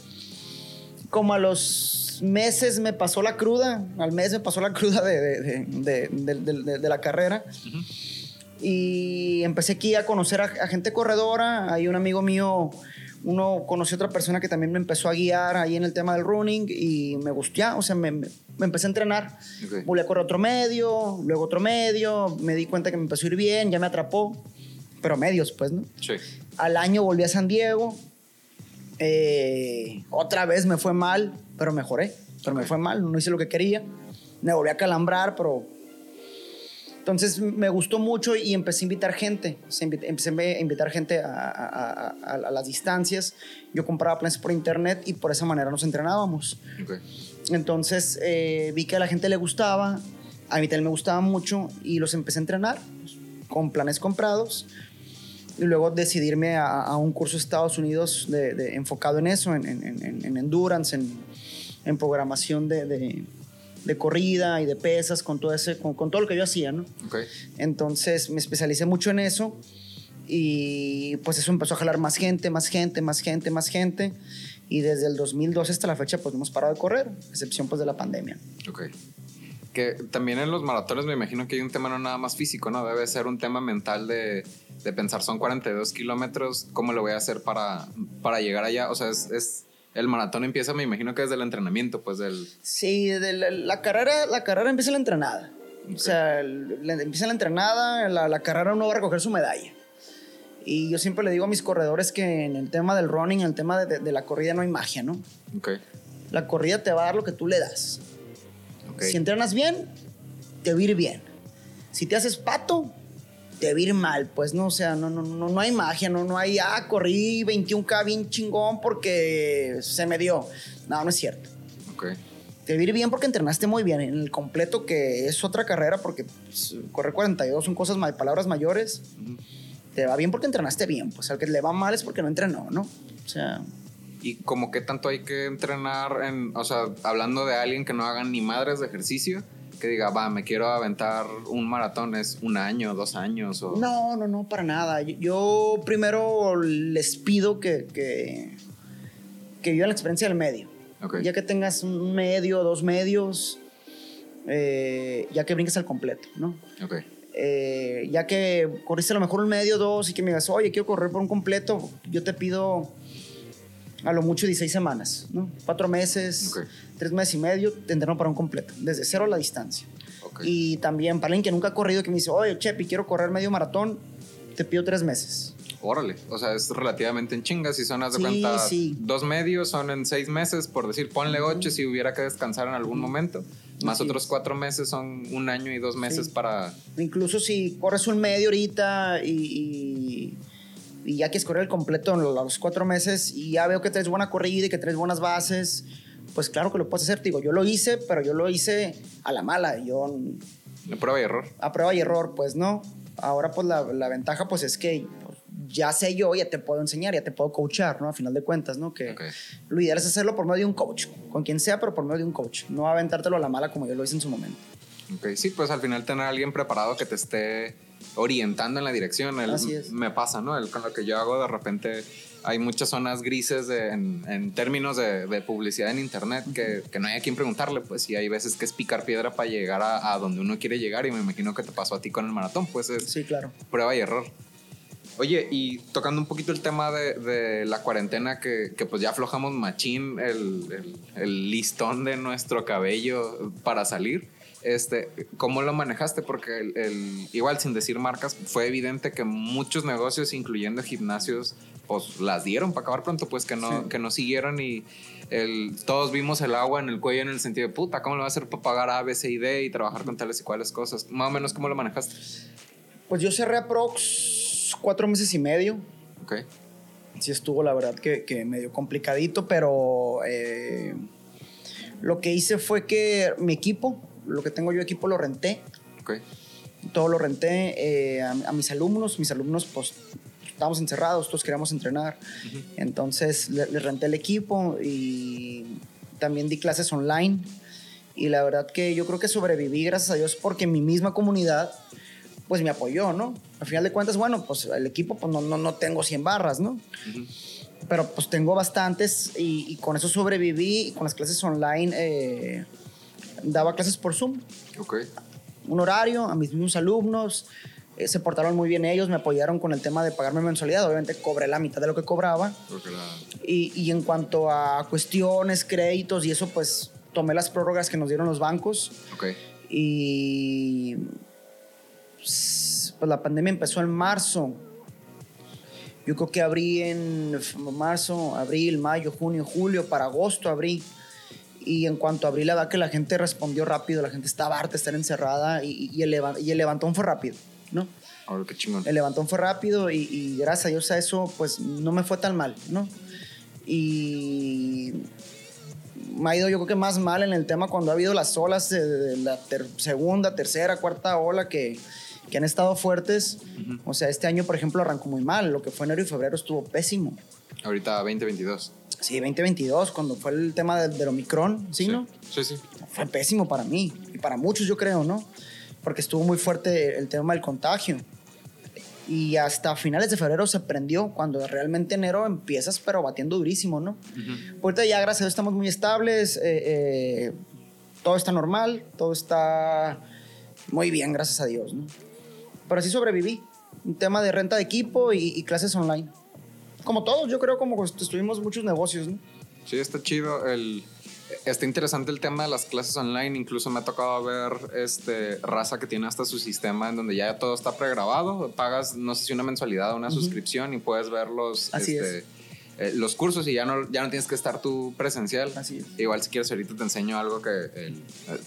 Speaker 2: como a los meses me pasó la cruda, al mes me pasó la cruda de, de- de- la carrera. Y empecé aquí a conocer a, a gente corredora. Hay un amigo mío, uno conoció a otra persona que también me empezó a guiar ahí en el tema del running y me gustó, o sea, me, me- me empecé a entrenar.
Speaker 1: Ok.
Speaker 2: Volví a correr otro medio, luego otro medio, me di cuenta que me empezó a ir bien, ya me atrapó, pero medios, pues, ¿no?
Speaker 1: Sí.
Speaker 2: Al año volví a San Diego. Eh, otra vez me fue mal, pero mejoré. Pero me fue mal, no hice lo que quería. Me volví a calambrar, pero... Entonces me gustó mucho y empecé a invitar gente. Empecé a invitar gente a, a- a- a- las distancias. Yo compraba planes por internet y por esa manera nos entrenábamos.
Speaker 1: Ok.
Speaker 2: Entonces eh, vi que a la gente le gustaba, a mí también me gustaba mucho y los empecé a entrenar con planes comprados. Y luego decidirme a, a un curso de Estados Unidos de- de- enfocado en eso, en, en- en- en endurance, en, en programación de, de- corrida y de pesas, con todo, ese, con, con todo lo que yo hacía, ¿no?
Speaker 1: Ok.
Speaker 2: Entonces me especialicé mucho en eso y pues eso empezó a jalar más gente, más gente, más gente, más gente. Y desde el 2012 hasta la fecha pues no hemos parado de correr, a excepción pues de la pandemia.
Speaker 1: Ok. Que también en los maratones me imagino que hay un tema no nada más físico, ¿no? Debe ser un tema mental de, de pensar, son 42 kilómetros, ¿cómo lo voy a hacer para, para llegar allá? O sea, es, es- el maratón empieza, me imagino que desde el entrenamiento, pues del...
Speaker 2: Sí, de la, la carrera, la carrera empieza la entrenada. O sea, la- empieza la entrenada, en la, la carrera uno va a recoger su medalla. Y yo siempre le digo a mis corredores que en el tema del running, en el tema de, de- de la corrida no hay magia, ¿no?
Speaker 1: Ok.
Speaker 2: La corrida te va a dar lo que tú le das.
Speaker 1: Ok.
Speaker 2: Si entrenas bien, te va a ir bien. Si te haces pato, te va a ir mal. Pues no, o sea, no, no, no, no hay magia, no, no hay, ah, corrí 21K bien chingón porque se me dio. No, no es cierto.
Speaker 1: Ok.
Speaker 2: Te va a ir bien porque entrenaste muy bien. En el completo, que es otra carrera, porque pues, correr 42 son cosas, palabras mayores. Te va bien porque entrenaste bien. Pues al que le va mal es porque no entrenó, ¿no? O sea,
Speaker 1: ¿Y como qué tanto hay que entrenar en, o sea, hablando de alguien que no haga ni madres de ejercicio, que diga, va, me quiero aventar un maratón, es un año, dos años o...
Speaker 2: No, no, no, para nada. Yo, primero les pido que, que, que vivan la experiencia del medio. Ya que tengas un medio, dos medios, eh, ya que brinques al completo, ¿no? Eh, ya que corriste a lo mejor un medio, dos, y que me digas, oye, quiero correr por un completo, yo te pido a lo mucho 16 semanas, ¿no? Cuatro meses, tres meses y medio, te entreno para un completo, desde cero a la distancia. Y también para alguien que nunca ha corrido, que me dice, oye, Chepi, quiero correr medio maratón, te pido tres meses.
Speaker 1: Órale, o sea, es relativamente en chingas. Si son, haz de
Speaker 2: Sí,
Speaker 1: cuenta,
Speaker 2: sí.
Speaker 1: dos medios, son en seis meses, por decir, ponle ocho si hubiera que descansar en algún momento. Más otros cuatro meses son un año y dos meses para...
Speaker 2: Incluso si corres un medio ahorita y, y, y ya quieres correr el completo en los cuatro meses y ya veo que traes buena corrida y que traes buenas bases, pues claro que lo puedes hacer. Te Digo, yo lo hice, pero yo lo hice a la mala. Yo
Speaker 1: de prueba y error.
Speaker 2: a prueba y error, pues no. Ahora pues la, la ventaja pues es que pues, ya sé yo, ya te puedo enseñar, ya te puedo coachar, ¿no? A final de cuentas, ¿no? Que lo ideal es hacerlo por medio de un coach, con quien sea, pero por medio de un coach. No aventártelo a la mala como yo lo hice en su momento.
Speaker 1: Ok, sí, pues al final tener a alguien preparado que te esté orientando en la dirección. El-
Speaker 2: Así es.
Speaker 1: Me pasa, ¿no? El- con lo que yo hago, de repente hay muchas zonas grises de- en, en términos de, de publicidad en internet que, que no hay a quien preguntarle, pues, y hay veces que es picar piedra para llegar a, a donde uno quiere llegar, y me imagino que te pasó a ti con el maratón, pues es
Speaker 2: Sí, claro.
Speaker 1: prueba y error. Oye, y tocando un poquito el tema de, de la cuarentena, que, que pues ya aflojamos machín el, el- el listón de nuestro cabello para salir. Este, ¿Cómo lo manejaste? Porque el, el- igual sin decir marcas, fue evidente que muchos negocios, incluyendo gimnasios, pues las dieron para acabar pronto, pues que no,
Speaker 2: Sí.
Speaker 1: que no siguieron y el, todos vimos el agua en el cuello en el sentido de puta, ¿cómo lo va a hacer para pagar A, B, C y D y trabajar con tales y cuales cosas? Más o menos, ¿cómo lo manejaste?
Speaker 2: Pues yo cerré aprox cuatro meses y medio.
Speaker 1: Ok.
Speaker 2: Sí estuvo, la verdad, que, que medio complicadito, pero eh, lo que hice fue que mi equipo, lo que tengo yo equipo, lo renté.
Speaker 1: Ok.
Speaker 2: todo lo renté eh, a, a mis alumnos. Mis alumnos, pues, estábamos encerrados, todos queríamos entrenar. Entonces, le- les renté el equipo y también di clases online. Y la verdad que yo creo que sobreviví, gracias a Dios, porque mi misma comunidad, pues, me apoyó, ¿no? Al final de cuentas, bueno, pues, el equipo, pues, no, no, no tengo 100 barras, ¿no? Pero, pues, tengo bastantes y, y con eso sobreviví. Y con las clases online, eh, daba clases por Zoom
Speaker 1: Ok.
Speaker 2: un horario a mis mismos alumnos. eh, se portaron muy bien ellos, me apoyaron con el tema de pagarme mensualidad. Obviamente cobré la mitad de lo que cobraba.
Speaker 1: La...
Speaker 2: Y, y en cuanto a cuestiones, créditos y eso, pues tomé las prórrogas que nos dieron los bancos.
Speaker 1: Ok.
Speaker 2: Y pues la pandemia empezó en marzo. Yo creo que abrí en marzo, abril, mayo, junio, julio, para agosto abrí. Y en cuanto abrí, la verdad que la gente respondió rápido, la gente estaba harta de estar encerrada y, y el, y el levantón fue rápido, ¿no?
Speaker 1: Ahora qué chingón.
Speaker 2: El levantón fue rápido y, y gracias a Dios a eso, pues no me fue tan mal, ¿no? Y me ha ido yo creo que más mal en el tema cuando ha habido las olas de, de la ter- segunda, tercera, cuarta ola que, que han estado fuertes. O sea, este año, por ejemplo, arrancó muy mal. Lo que fue enero y febrero estuvo pésimo.
Speaker 1: Ahorita 2022.
Speaker 2: Sí, 2022, cuando fue el tema del, del Omicron, ¿sí, no?
Speaker 1: Sí, sí.
Speaker 2: Fue pésimo para mí y para muchos, yo creo, ¿no? Porque estuvo muy fuerte el tema del contagio. Y hasta finales de febrero se prendió, cuando realmente enero empiezas, pero batiendo durísimo, ¿no? Ahorita ya, gracias a Dios, estamos muy estables, eh, eh, todo está normal, todo está muy bien, gracias a Dios, ¿no? Pero sí sobreviví. Un tema de renta de equipo y, y clases online. Como todos, yo creo, como estuvimos muchos negocios, ¿no?
Speaker 1: Sí, está chido. El, está interesante el tema de las clases online. Incluso me ha tocado ver este, raza que tiene hasta su sistema en donde ya todo está pregrabado. Pagas, no sé si una mensualidad o una suscripción y puedes ver los,
Speaker 2: Así
Speaker 1: este, eh, los cursos y ya no, ya no tienes que estar tú presencial.
Speaker 2: Así es.
Speaker 1: Igual si quieres ahorita te enseño algo que eh,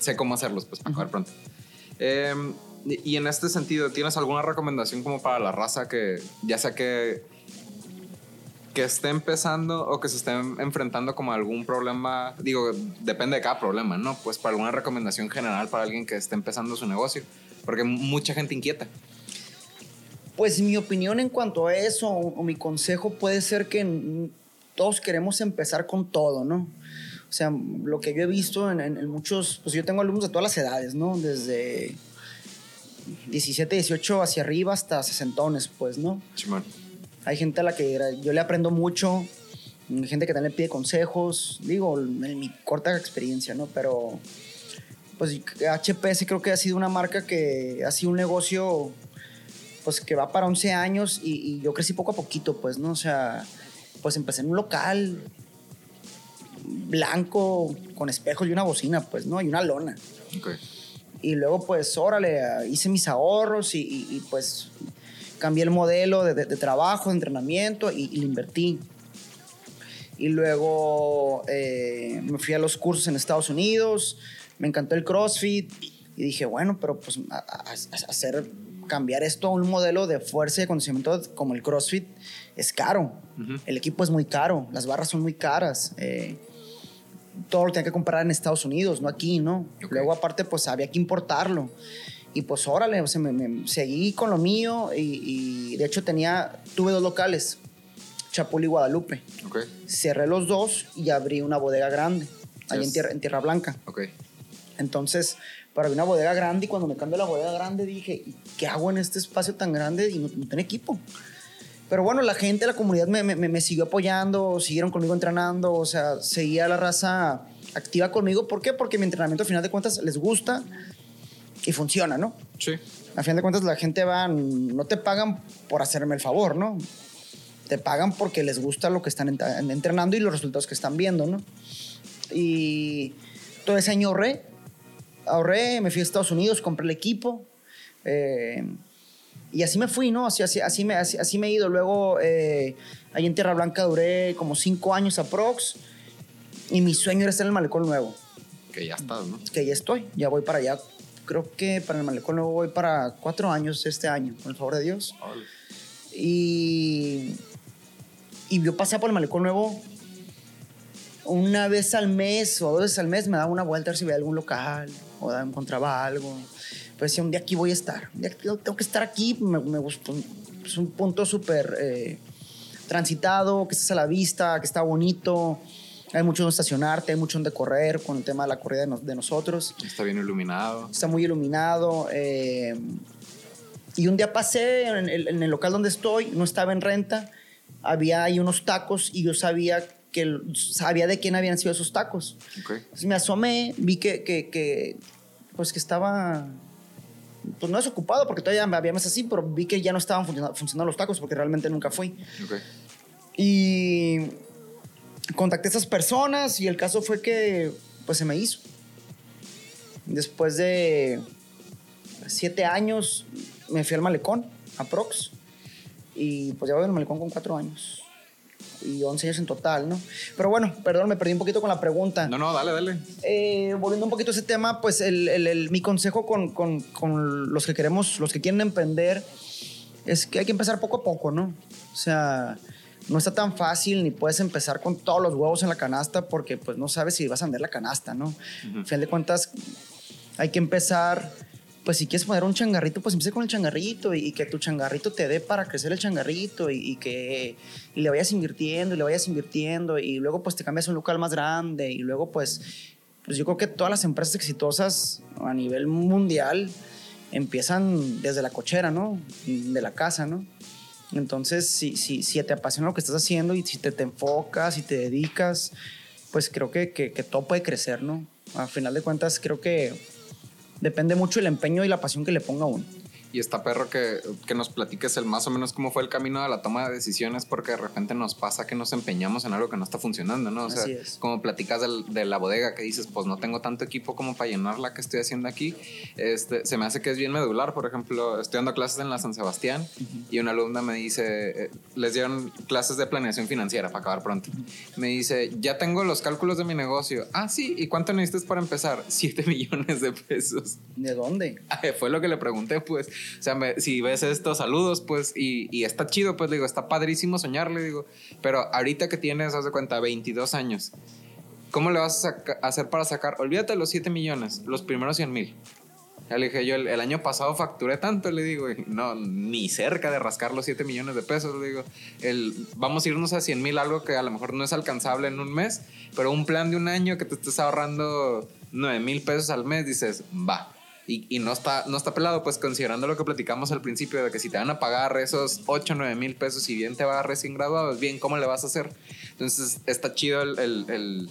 Speaker 1: sé cómo hacerlos, pues para acabar pronto. Y y en este sentido, ¿tienes alguna recomendación como para la raza que ya sea que que esté empezando o que se esté enfrentando como a algún problema, digo, depende de cada problema, ¿no? Pues para alguna recomendación general para alguien que esté empezando su negocio, porque mucha gente inquieta.
Speaker 2: Pues mi opinión en cuanto a eso, o, mi consejo puede ser que todos queremos empezar con todo, ¿no? O sea, lo que yo he visto en, en- en muchos, pues yo tengo alumnos de todas las edades, ¿no? Desde 17, 18 hacia arriba hasta sesentones, pues, ¿no?
Speaker 1: Chimón.
Speaker 2: Hay gente a la que yo le aprendo mucho, gente que también le pide consejos, digo, en mi corta experiencia, ¿no? Pero, pues HPS creo que ha sido una marca que ha sido un negocio, pues que va para 11 años y, y yo crecí poco a poquito, pues, ¿no? O sea, pues empecé en un local blanco con espejos y una bocina, pues, ¿no? Y una lona.
Speaker 1: Ok.
Speaker 2: Y luego, pues, órale, hice mis ahorros y, y- y, pues cambié el modelo de, de- de trabajo, de entrenamiento y, y le invertí. Y luego eh, me fui a los cursos en Estados Unidos, me encantó el CrossFit y dije, bueno, pero pues a- a- a- hacer, cambiar esto a un modelo de fuerza y de conocimiento como el CrossFit es caro. El equipo es muy caro, las barras son muy caras. eh, todo lo tenía que comprar en Estados Unidos, no aquí, ¿no?
Speaker 1: Ok.
Speaker 2: Luego aparte pues había que importarlo. Y pues órale, o sea, me, me- seguí con lo mío y, y, de hecho tenía, tuve dos locales, Chapul y Guadalupe. Cerré los dos y abrí una bodega grande, allá en
Speaker 1: Yes.
Speaker 2: tierra, en tierra Blanca. Entonces, para abrir una bodega grande y cuando me cambié la bodega grande dije, ¿y ¿qué hago en este espacio tan grande y no, no tengo equipo? Pero bueno, la gente, la comunidad me, me- me siguió apoyando, siguieron conmigo entrenando, o sea, seguía la raza activa conmigo. ¿Por qué? Porque mi entrenamiento, al final de cuentas, les gusta y funciona, ¿no?
Speaker 1: Sí.
Speaker 2: A fin de cuentas, la gente va, no te pagan por hacerme el favor, ¿no? Te pagan porque les gusta lo que están ent- entrenando y los resultados que están viendo, ¿no? Y todo ese año ahorré, ahorré, me fui a Estados Unidos, compré el equipo. eh, y así me fui, ¿no? Así, así, así, me, así, así me he ido. Luego, eh, ahí en Tierra Blanca duré como cinco años aprox. Y mi sueño era estar en el Malecón Nuevo
Speaker 1: Que ya estás, ¿no?
Speaker 2: que ya estoy, ya voy para allá. Creo que para el malecón nuevo voy para cuatro años este año, con el favor de Dios. Y, y yo pasaba por el malecón nuevo una vez al mes o dos veces al mes, me daba una vuelta a ver si veía algún local o encontraba algo. pues decía, un día aquí voy a estar, un día tengo que estar aquí, me, me gustó, es un punto súper eh, transitado, que estés a la vista, que está bonito, hay mucho donde estacionarte, hay mucho donde correr con el tema de la corrida de, nosotros.
Speaker 1: Está bien iluminado.
Speaker 2: Está muy iluminado. Eh, y un día pasé en el, en el, local donde estoy, no estaba en renta, había ahí unos tacos y yo sabía que sabía de quién habían sido esos tacos. Entonces me asomé, vi que, que, que, pues que estaba, pues no desocupado porque todavía había más así, pero vi que ya no estaban funcionando, funcionando los tacos porque realmente nunca fui. Y contacté a esas personas y el caso fue que pues se me hizo. Después de siete años me fui al malecón, a Prox. Y pues ya voy al malecón con cuatro años y 11 años en total, ¿no? Pero bueno, perdón, me perdí un poquito con la pregunta.
Speaker 1: No, no, dale, dale.
Speaker 2: Eh, volviendo un poquito a ese tema, pues el, el, mi consejo con, con, con, los que queremos, los que quieren emprender, es que hay que empezar poco a poco, ¿no? O sea, no está tan fácil ni puedes empezar con todos los huevos en la canasta porque pues no sabes si vas a vender la canasta, ¿no? Al final de cuentas, hay que empezar pues si quieres poner un changarrito, pues empieza con el changarrito y, que tu changarrito te dé para crecer el changarrito y, que y le vayas invirtiendo y le vayas invirtiendo y luego pues te cambias a un local más grande y luego pues, pues yo creo que todas las empresas exitosas a nivel mundial empiezan desde la cochera, ¿no? De la casa, ¿no? Entonces, si, si, si te apasiona lo que estás haciendo y si te, te enfocas y te dedicas, pues creo que, que, que todo puede crecer, ¿no? A final de cuentas, creo que depende mucho el empeño y la pasión que le ponga uno
Speaker 1: y está perro que, que, nos platiques el más o menos cómo fue el camino de la toma de decisiones, porque de repente nos pasa que nos empeñamos en algo que no está funcionando, ¿no? O sea, como platicas de la bodega que dices, pues no tengo tanto equipo como para llenar la que estoy haciendo aquí, este, se me hace que es bien medular. Por ejemplo, estoy dando clases en la San Sebastián y una alumna me dice, eh, les dieron clases de planeación financiera para acabar pronto. Me dice, ya tengo los cálculos de mi negocio. Ah, sí, ¿y cuánto necesitas para empezar? Siete millones de pesos.
Speaker 2: ¿De dónde?
Speaker 1: Fue lo que le pregunté, pues. O sea, si ves estos saludos, pues, y, está chido, pues, digo, está padrísimo soñar, le digo, pero ahorita que tienes, haz de cuenta, 22 años, ¿cómo le vas a, hacer para sacar? Olvídate los 7 millones, los primeros 100 mil. Ya le dije yo, el, año pasado facturé tanto, le digo, no, ni cerca de rascar los 7 millones de pesos, le digo, el, vamos a irnos a 100 mil, algo que a lo mejor no es alcanzable en un mes, pero un plan de un año que te estés ahorrando 9 mil pesos al mes, dices, va y, no, está, no está pelado, pues considerando lo que platicamos al principio de que si te van a pagar esos 8 o 9 mil pesos y bien te va recién graduado, bien, ¿cómo le vas a hacer? Entonces está chido el, el,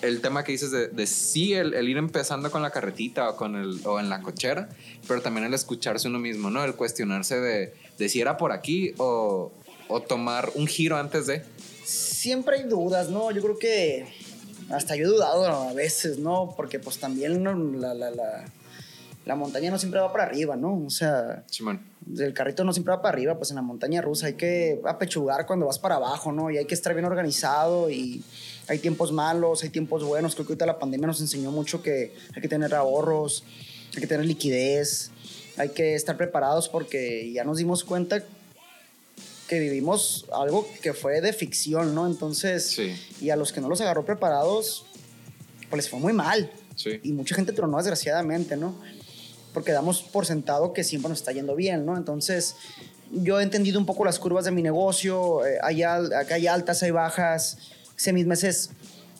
Speaker 1: el, tema que dices de, de sí, el, ir empezando con la carretita o, con el, o en la cochera, pero también el escucharse uno mismo, ¿no? El cuestionarse de, de si era por aquí o, o tomar un giro antes de...
Speaker 2: Siempre hay dudas, ¿no? Yo creo que hasta yo he dudado a veces, ¿no? Porque pues también la, la, la la montaña no siempre va para arriba, ¿no? O sea, el carrito no siempre va para arriba, pues en la montaña rusa hay que apechugar cuando vas para abajo, ¿no? Y hay que estar bien organizado y hay tiempos malos, hay tiempos buenos. Creo que ahorita la pandemia nos enseñó mucho que hay que tener ahorros, hay que tener liquidez, hay que estar preparados porque ya nos dimos cuenta que vivimos algo que fue de ficción, ¿no? Entonces, y a los que no los agarró preparados, pues les fue muy mal. Sí. Y mucha gente tronó desgraciadamente, ¿no? Porque damos por sentado que siempre nos está yendo bien, ¿no? Entonces, yo he entendido un poco las curvas de mi negocio, eh, hay acá hay altas, hay bajas, meses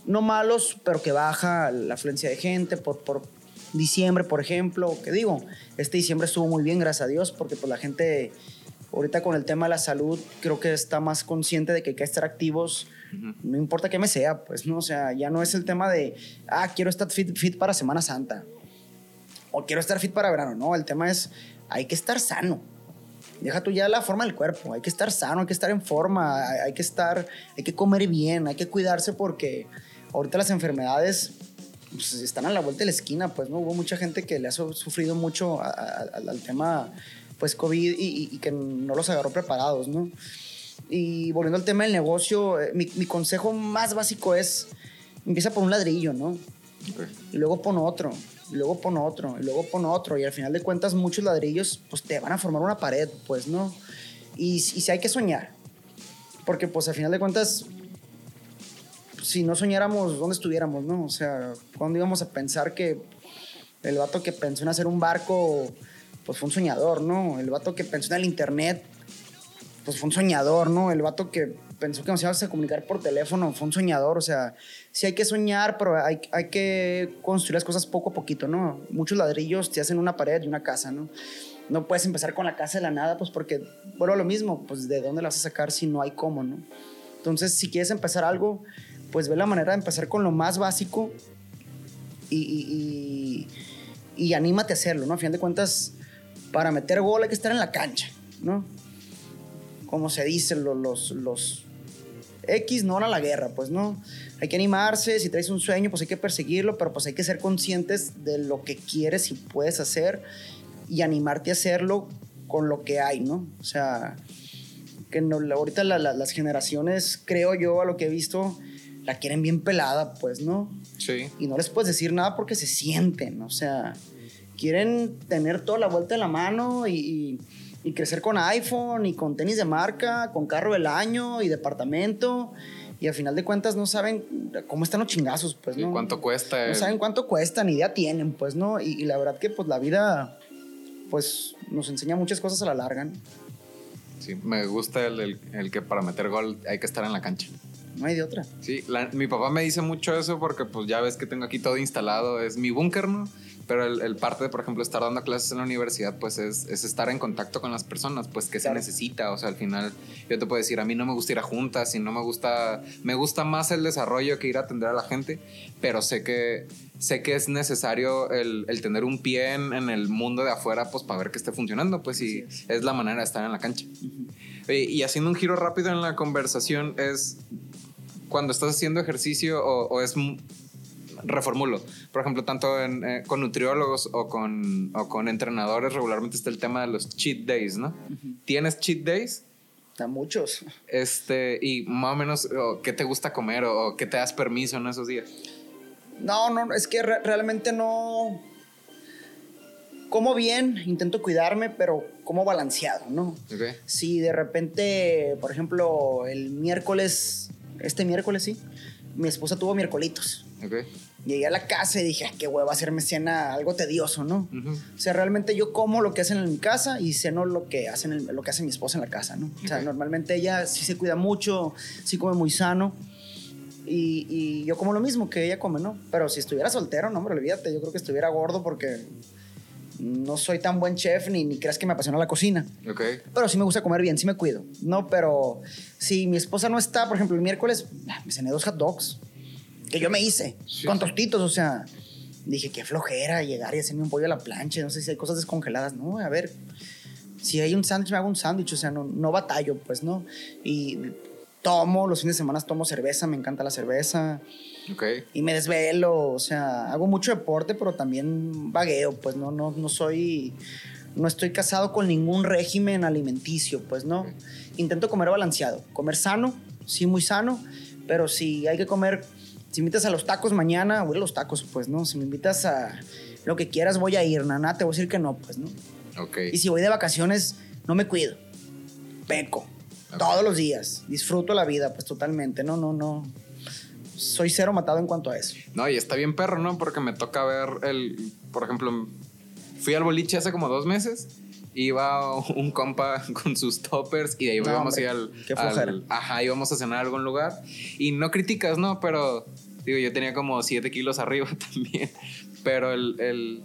Speaker 2: no malos, pero que baja la afluencia de gente por, por diciembre, por ejemplo, que digo, este diciembre estuvo muy bien, gracias a Dios, porque pues la gente ahorita con el tema de la salud creo que está más consciente de que hay que estar activos, no importa qué me sea, pues no, o sea, ya no es el tema de, ah, quiero estar fit, fit para Semana Santa o quiero estar fit para verano. No, el tema es, hay que estar sano. Deja tú ya la forma del cuerpo, hay que estar sano, hay que estar en forma, hay, que estar, hay que comer bien, hay que cuidarse porque ahorita las enfermedades pues, están a la vuelta de la esquina, pues no hubo mucha gente que le ha sufrido mucho al tema pues COVID y, que no los agarró preparados, ¿no? Y volviendo al tema del negocio, eh, mi, mi consejo más básico es, empieza por un ladrillo, ¿no? Y luego pon otro y luego pon otro, y luego pon otro, y al final de cuentas muchos ladrillos pues te van a formar una pared, pues, ¿no? Y, si hay que soñar, porque pues al final de cuentas, si no soñáramos, ¿dónde estuviéramos, no? O sea, ¿cuándo íbamos a pensar que El vato que pensó en hacer un barco, pues fue un soñador, ¿no? El vato que pensó en el internet, pues fue un soñador, ¿no? El vato que pensó que nos íbamos a comunicar por teléfono, fue un soñador, o sea, sí hay que soñar, pero hay, hay que construir las cosas poco a poquito, ¿no? Muchos ladrillos te hacen una pared y una casa, ¿no? No puedes empezar con la casa de la nada, pues porque, bueno, lo mismo, pues de dónde la vas a sacar si no hay cómo, ¿no? Entonces, si quieres empezar algo, pues ve la manera de empezar con lo más básico y, y, y, y anímate a hacerlo, ¿no? A fin de cuentas, para meter gol hay que estar en la cancha, ¿no? Como se dice, los, los, los X no a la guerra, pues no. Hay que animarse, si traes un sueño, pues hay que perseguirlo, pero pues hay que ser conscientes de lo que quieres y puedes hacer y animarte a hacerlo con lo que hay, ¿no? O sea, que no, ahorita la, la, las generaciones, creo yo, a lo que he visto, la quieren bien pelada, pues, ¿no?
Speaker 1: Sí.
Speaker 2: Y no les puedes decir nada porque se sienten, o sea, quieren tener toda la vuelta de la mano y, y, y crecer con iPhone y con tenis de marca, con carro del año y departamento. Y al final de cuentas no saben cómo están los chingazos, pues, ¿no?
Speaker 1: ¿Y cuánto cuesta?
Speaker 2: No saben cuánto cuesta, ni idea tienen, pues, ¿no? Y, y, la verdad que, pues, la vida, pues, nos enseña muchas cosas a la larga, ¿no?
Speaker 1: Sí, me gusta el, el, el que para meter gol hay que estar en la cancha.
Speaker 2: No hay de otra.
Speaker 1: Sí, la, mi papá me dice mucho eso porque pues ya ves que tengo aquí todo instalado, es mi búnker, ¿no? Pero el, el, parte de, por ejemplo, estar dando clases en la universidad, pues es, es estar en contacto con las personas, pues que claro. se necesita. O sea, al final yo te puedo decir, a mí no me gusta ir a juntas y no me gusta, me gusta más el desarrollo que ir a atender a la gente, pero sé que, sé que es necesario el, el tener un pie en, en, el mundo de afuera, pues para ver que esté funcionando, pues y es. es. la manera de estar en la cancha. Uh -huh. y haciendo un giro rápido en la conversación es cuando estás haciendo ejercicio o, o es reformulo. Por ejemplo, tanto en, eh, con nutriólogos o con, o con entrenadores regularmente está el tema de los cheat days, ¿no? Uh -huh. ¿Tienes cheat days?
Speaker 2: A muchos.
Speaker 1: Este, y más o menos, o, ¿qué te gusta comer o, qué te das permiso en esos días?
Speaker 2: No, no, es que re realmente no. Como bien, intento cuidarme, pero como balanceado, ¿no?
Speaker 1: Okay.
Speaker 2: Si de repente, por ejemplo, el miércoles, este miércoles sí, mi esposa tuvo miércolitos.
Speaker 1: Okay.
Speaker 2: Llegué a la casa y dije, qué huevo hacerme cena algo tedioso, ¿no? Uh -huh. O sea, realmente yo como lo que hacen en mi casa y ceno lo que hacen el, lo que hace mi esposa en la casa, ¿no? Okay. O sea, normalmente ella sí se cuida mucho, sí come muy sano. Y, y, yo como lo mismo que ella come, ¿no? Pero si estuviera soltero, no, hombre, olvídate, yo creo que estuviera gordo porque no soy tan buen chef ni, ni creas que me apasiona la cocina.
Speaker 1: Okay.
Speaker 2: Pero sí me gusta comer bien, sí me cuido. No, pero si mi esposa no está, por ejemplo, el miércoles me cené dos hot dogs que yo me hice sí. con tostitos, o sea, dije, qué flojera llegar y hacerme un pollo a la plancha, no sé si hay cosas descongeladas, no, a ver, si hay un sándwich, me hago un sándwich, o sea, no, no batallo, pues, ¿no? Y tomo, los fines de semana tomo cerveza, me encanta la cerveza.
Speaker 1: Okay.
Speaker 2: Y me desvelo, o sea, hago mucho deporte, pero también vagueo, pues, no, no, no soy, no estoy casado con ningún régimen alimenticio, pues, ¿no? Okay. Intento comer balanceado, comer sano, sí, muy sano, pero si hay que comer si me invitas a los tacos mañana, voy a los tacos, pues, ¿no? Si me invitas a lo que quieras, voy a ir, nana, te voy a decir que no, pues, ¿no?
Speaker 1: Ok.
Speaker 2: Y si voy de vacaciones, no me cuido. Peco. Okay. Todos los días. Disfruto la vida, pues, totalmente. No, no, no. Soy cero matado en cuanto a eso.
Speaker 1: No, y está bien perro, ¿no? Porque me toca ver el... Por ejemplo, fui al boliche hace como dos meses iba un compa con sus toppers y de ahí no, íbamos hombre, a ir al,
Speaker 2: qué
Speaker 1: al, ajá íbamos a cenar a algún lugar y no criticas no pero digo yo tenía como 7 kilos arriba también pero el, el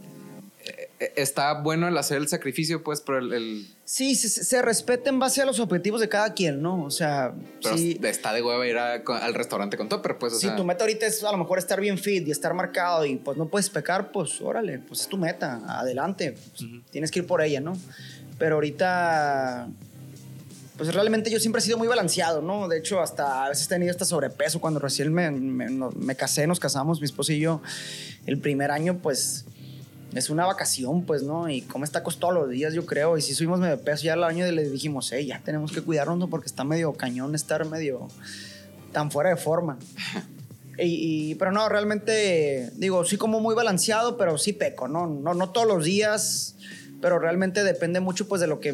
Speaker 1: eh, está bueno el hacer el sacrificio pues pero el, el...
Speaker 2: sí se, se, respeta en base a los objetivos de cada quien no o sea
Speaker 1: pero
Speaker 2: sí,
Speaker 1: está de hueva ir a, al restaurante con topper pues o
Speaker 2: si
Speaker 1: sea,
Speaker 2: tu meta ahorita es a lo mejor estar bien fit y estar marcado y pues no puedes pecar pues órale pues es tu meta adelante. Pues, uh -huh. tienes que ir por ella no pero ahorita pues realmente yo siempre he sido muy balanceado, ¿no? De hecho, hasta a veces he tenido hasta sobrepeso. Cuando recién me, me, casé, nos casamos, mi esposa y yo, el primer año, pues, es una vacación, pues, ¿no? Y comes tacos todos los días, yo creo. Y si subimos medio peso, ya al año le dijimos, hey, ya tenemos que cuidarnos, ¿no? Porque está medio cañón estar medio tan fuera de forma. Y, pero no, realmente, digo, sí como muy balanceado, pero sí peco, ¿no? No, no todos los días pero realmente depende mucho pues de lo que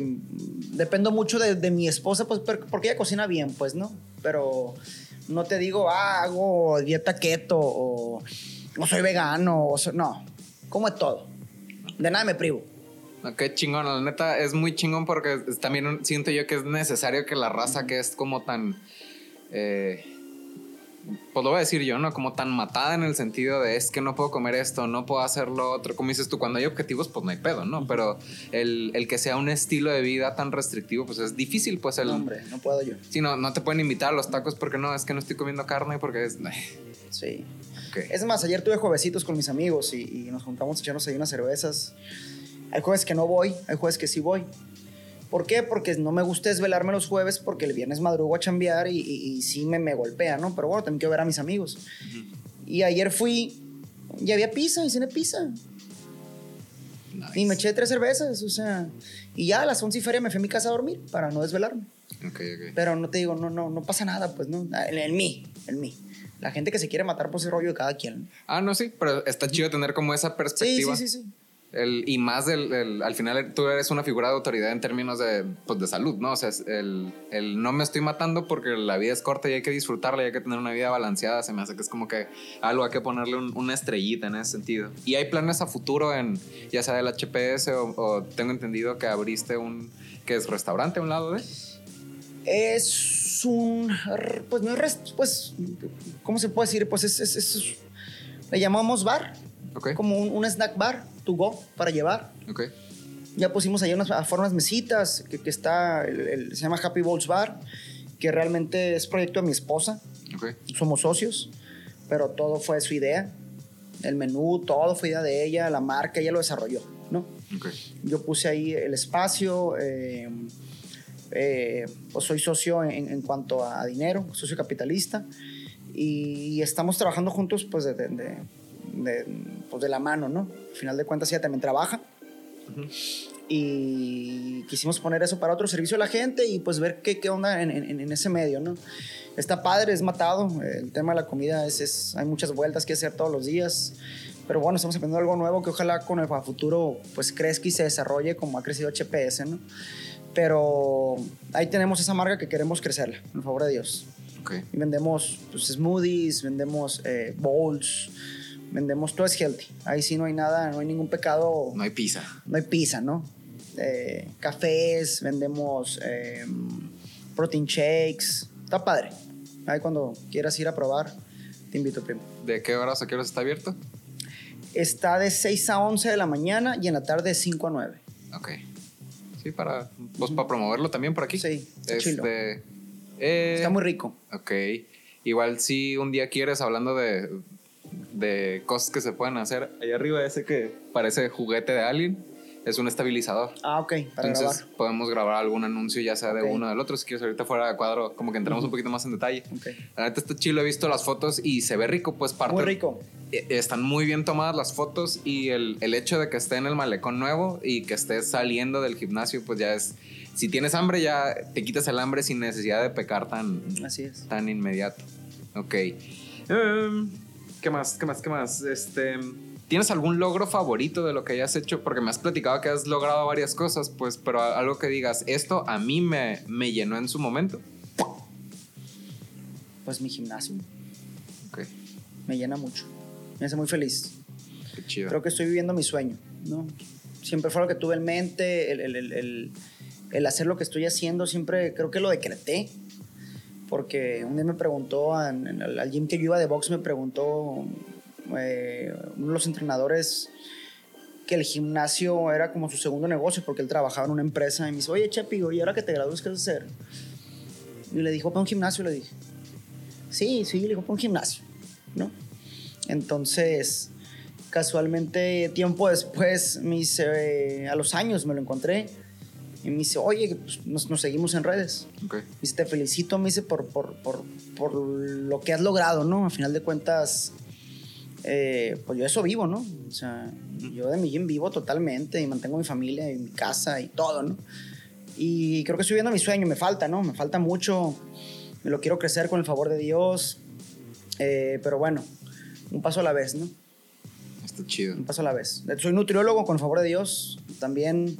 Speaker 2: dependo mucho de, mi esposa pues porque ella cocina bien pues no pero no te digo ah, hago dieta keto o no soy vegano o so, no como de todo. De nada me privo.
Speaker 1: Qué chingón, la neta es muy chingón porque también siento yo que es necesario que la raza que es como tan. eh, pues lo voy a decir yo, ¿no? Como tan matada en el sentido de es que no puedo comer esto, no puedo hacer lo otro. Como dices tú, cuando hay objetivos, pues no hay pedo, ¿no? Pero el, el que sea un estilo de vida tan restrictivo, pues es difícil, pues el.
Speaker 2: No, hombre, no puedo yo.
Speaker 1: Sí, no, no te pueden invitar a los tacos porque no, es que no estoy comiendo carne porque es.
Speaker 2: Sí. Es más, ayer tuve juevesitos con mis amigos y, y nos juntamos a echarnos ahí unas cervezas. Hay jueves que no voy, hay jueves que sí voy. ¿Por qué? Porque no me gusta desvelarme los jueves porque el viernes madrugo a chambear y, y- y sí me, me golpea, ¿no? Pero bueno, también quiero ver a mis amigos. Y ayer fui y había pizza y cené pizza.
Speaker 1: Nice.
Speaker 2: Y me eché tres cervezas, o sea. Y ya a las once y feria me fui a mi casa a dormir para no desvelarme.
Speaker 1: Ok, ok.
Speaker 2: Pero no te digo, no, no, no pasa nada, pues, ¿no? En, en mí, en mí. La gente que se quiere matar, pues es rollo de cada quien.
Speaker 1: Ah, no, sí, pero está chido tener como esa
Speaker 2: Sí,
Speaker 1: perspectiva.
Speaker 2: sí, sí, sí.
Speaker 1: El, y más del, el- al final tú eres una figura de autoridad en términos de, pues, de salud, ¿no? O sea, el, el no me estoy matando porque la vida es corta y hay que disfrutarla y hay que tener una vida balanceada. Se me hace que es como que algo hay que ponerle un- una estrellita en ese sentido. Y hay planes a futuro en, ya sea del HPS o, o tengo entendido que abriste un, que es restaurante a un lado de.
Speaker 2: Es un. Pues no es. Pues. ¿Cómo se puede decir? Pues es. es- es- le llamamos bar.
Speaker 1: Ok.
Speaker 2: Como un, un snack bar, to go, para llevar. Ya pusimos ahí unas, unas mesitas, que, que está. el- el- se llama Happy Balls Bar, que realmente es proyecto de mi esposa. Somos socios, pero todo fue su idea. El menú, todo fue idea de ella, la marca, ella lo desarrolló, ¿no? Yo puse ahí el espacio, eh, eh, pues soy socio en, en cuanto a dinero, socio capitalista, y estamos trabajando juntos pues de, de- de- de- pues, de la mano, ¿no? Al final de cuentas ella también trabaja. Y quisimos poner eso para otro servicio a la gente y pues ver qué, qué onda en, en- en ese medio, ¿no? Está padre, es matado. El tema de la comida es, es- hay muchas vueltas que hacer todos los días. Pero bueno, estamos aprendiendo algo nuevo que ojalá con el futuro pues crezca y se desarrolle como ha crecido HPS, ¿no? Pero ahí tenemos esa marca que queremos crecerla, en favor de Dios.
Speaker 1: Ok.
Speaker 2: Y vendemos pues, smoothies, vendemos eh, bowls, vendemos todo es healthy. Ahí sí no hay nada, no hay ningún pecado,
Speaker 1: No hay pizza.
Speaker 2: no hay pizza, ¿no? Eh, cafés, vendemos eh, protein shakes. Está padre. Ahí cuando quieras ir a probar, te invito, primo.
Speaker 1: ¿De qué horas a qué horas está abierto?
Speaker 2: Está de 6 a 11 de la mañana y en la tarde de 5 a 9.
Speaker 1: Ok. Sí, para, pues, para promoverlo también por aquí.
Speaker 2: Sí, está chilo.
Speaker 1: Este, eh,
Speaker 2: Está muy rico.
Speaker 1: Ok. Igual si un día quieres, hablando de, de cosas que se pueden hacer, ahí arriba ese que parece juguete de alguien, es un estabilizador.
Speaker 2: Ah, ok, para
Speaker 1: Entonces
Speaker 2: grabar.
Speaker 1: podemos grabar algún anuncio ya sea de
Speaker 2: Ok.
Speaker 1: uno o del otro. Si quieres ahorita fuera de cuadro, como que entramos un poquito más en detalle.
Speaker 2: Ok.
Speaker 1: La neta está chido, he visto las fotos y se ve rico, pues parte.
Speaker 2: Muy rico.
Speaker 1: Eh, Están muy bien tomadas las fotos y el, el hecho de que esté en el malecón nuevo y que estés saliendo del gimnasio, pues ya es. Si tienes hambre, ya te quitas el hambre sin necesidad de pecar tan,
Speaker 2: Así es.
Speaker 1: tan inmediato. Ok. Em, ¿Qué más? ¿Qué más? ¿Qué más? Este. ¿Tienes algún logro favorito de lo que hayas hecho? Porque me has platicado que has logrado varias cosas, pues, pero algo que digas, esto a mí me, me llenó en su momento.
Speaker 2: Pues mi gimnasio
Speaker 1: Ok,
Speaker 2: me llena mucho. Me hace muy feliz.
Speaker 1: qué chido.
Speaker 2: Creo que estoy viviendo mi sueño, ¿no? Siempre fue lo que tuve en mente, el, el- el- el- el hacer lo que estoy haciendo, siempre creo que lo decreté. Porque un día me preguntó, en- en al gym que yo iba de box, me preguntó eh, uno de los entrenadores que el gimnasio era como su segundo negocio porque él trabajaba en una empresa y me dice, oye Chepi, ¿y ahora que te gradúes qué vas a hacer? Y le dijo, para un gimnasio, le dije. Sí, sí, le dijo, para un gimnasio, ¿no? Entonces, casualmente, tiempo después, me dice, eh, a los años me lo encontré y me dice, oye, pues, nos, nos seguimos en redes. Me dice, te felicito, me dice, por, por, por, por lo que has logrado, ¿no? A final de cuentas, eh, pues yo eso vivo, ¿no? O sea, yo de mi gym vivo totalmente y mantengo mi familia y mi casa y todo, ¿no? Y creo que estoy viendo mi sueño, me falta, ¿no? Me falta mucho, me lo quiero crecer con el favor de Dios, eh, pero bueno, un paso a la vez, ¿no?
Speaker 1: está chido.
Speaker 2: Un paso a la vez. Soy nutriólogo con el favor de Dios, también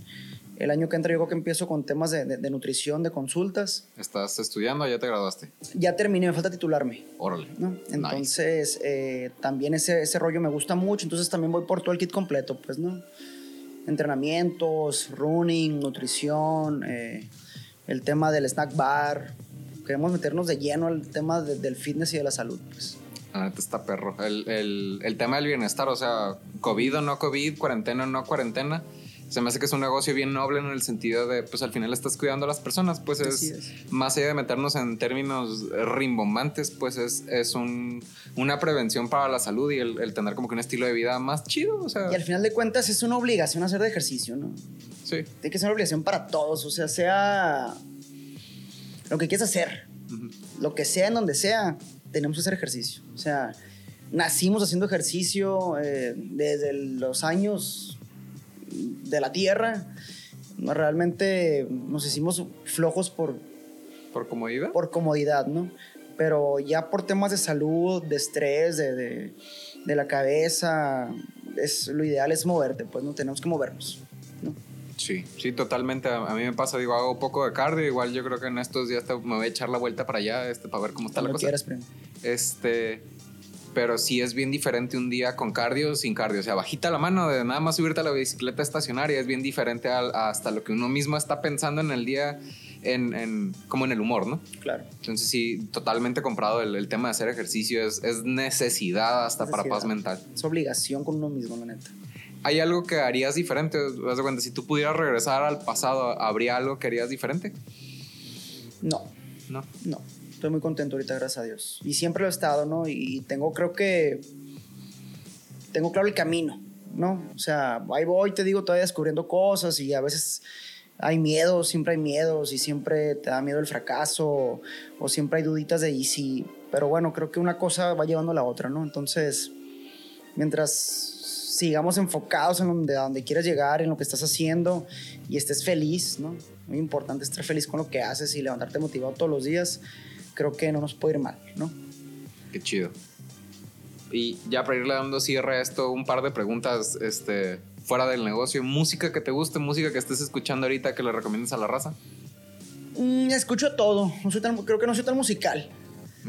Speaker 2: El año que entra yo creo que empiezo con temas de, de- de nutrición, de consultas.
Speaker 1: ¿Estás estudiando o ya te graduaste?
Speaker 2: Ya terminé, me falta titularme.
Speaker 1: Órale.
Speaker 2: ¿no?
Speaker 1: Nice.
Speaker 2: Entonces, eh, también ese, ese rollo me gusta mucho, entonces también voy por todo el kit completo, pues, ¿no? Entrenamientos, running, nutrición, eh, el tema del snack bar. Queremos meternos de lleno al tema de- del fitness y de la salud, pues.
Speaker 1: La neta está perro. El, el- el tema del bienestar, o sea, COVID o no COVID, cuarentena o no cuarentena, se me hace que es un negocio bien noble en el sentido de, pues al final estás cuidando a las personas, pues es,
Speaker 2: es.
Speaker 1: más allá de meternos en términos rimbombantes, pues es, es un, una prevención para la salud y el, el tener como que un estilo de vida más chido, o sea,
Speaker 2: Y al final de cuentas es una obligación hacer de ejercicio, ¿no?
Speaker 1: sí.
Speaker 2: Tiene que ser una obligación para todos, o sea, sea lo que quieras hacer, lo que sea, en donde sea, tenemos que hacer ejercicio. O sea, nacimos haciendo ejercicio eh, desde los años de la tierra. No, Realmente nos hicimos flojos por,
Speaker 1: Por comodidad.
Speaker 2: por comodidad, ¿no? Pero ya por temas de salud, de estrés, de, de, de la cabeza, es, lo ideal es moverte, pues no tenemos que movernos. ¿no?
Speaker 1: Sí, sí, totalmente. A, mí me pasa, digo, hago poco de cardio. Igual yo creo que en estos días me voy a echar la vuelta para allá este, para ver cómo está la cosa.
Speaker 2: quieras, primo.
Speaker 1: Este, pero sí es bien diferente un día con cardio, sin cardio. O sea, bajita la mano de nada más subirte a la bicicleta estacionaria es bien diferente hasta lo que uno mismo está pensando en el día, en, en- como en el humor, ¿no?
Speaker 2: Claro.
Speaker 1: Entonces sí, totalmente comprado el, el tema de hacer ejercicio. Es, es necesidad hasta para paz mental.
Speaker 2: Es obligación con uno mismo, la neta.
Speaker 1: ¿Hay algo que harías diferente? De cuenta, si tú pudieras regresar al pasado, ¿habría algo que harías diferente?
Speaker 2: No,
Speaker 1: No.
Speaker 2: no. Estoy muy contento ahorita, gracias a Dios. Y siempre lo he estado, ¿no? Y tengo, creo que. Tengo claro el camino, ¿no? O sea, ahí voy, te digo, todavía descubriendo cosas y a veces hay miedos, siempre hay miedos y siempre te da miedo el fracaso o, siempre hay duditas de y si. Pero bueno, creo que una cosa va llevando a la otra, ¿no? Entonces, mientras sigamos enfocados en donde, a donde quieras llegar, en lo que estás haciendo y estés feliz, ¿no? Muy importante estar feliz con lo que haces y levantarte motivado todos los días. Creo que no nos puede ir mal, ¿no?
Speaker 1: Qué chido. Y ya para irle dando cierre a esto, un par de preguntas este, fuera del negocio. ¿Música que te guste? ¿Música que estés escuchando ahorita que le recomiendes a la raza?
Speaker 2: Mm, escucho todo. No soy tan- creo que no soy tan musical.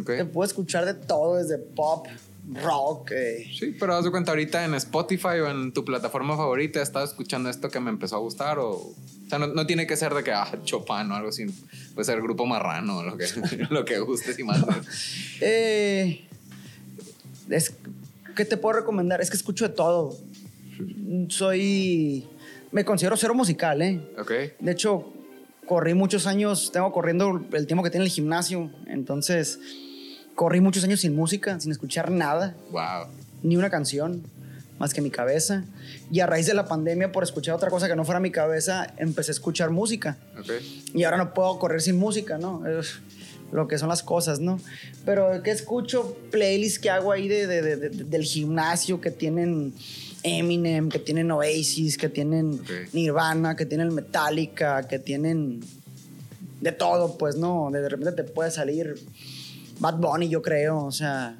Speaker 1: Ok.
Speaker 2: Te puedo escuchar de todo, desde pop, rock. eh,
Speaker 1: Sí, pero haz de cuenta ahorita en Spotify o en tu plataforma favorita, estado escuchando esto que me empezó a gustar o... O sea, no, no tiene que ser de que, ah, Chopin o algo así. Puede ser Grupo Marrano o lo que, lo que gustes y más.
Speaker 2: Eh, es, ¿Qué te puedo recomendar? Es que escucho de todo. Soy. Me considero cero musical, ¿eh?
Speaker 1: Ok.
Speaker 2: De hecho, corrí muchos años, tengo corriendo el tiempo que tiene el gimnasio. Entonces, corrí muchos años sin música, sin escuchar nada,
Speaker 1: Wow.
Speaker 2: ni una canción, más que mi cabeza. Y a raíz de la pandemia, por escuchar otra cosa que no fuera mi cabeza, empecé a escuchar música.
Speaker 1: Ok.
Speaker 2: Y ahora no puedo correr sin música, ¿no? Es lo que son las cosas, ¿no? Pero que escucho playlists que hago ahí de, de- de- de- del gimnasio que tienen Eminem, que tienen Oasis, que tienen
Speaker 1: Ok.
Speaker 2: Nirvana, que tienen Metallica, que tienen de todo, pues, ¿no? De repente te puede salir Bad Bunny, yo creo, o sea,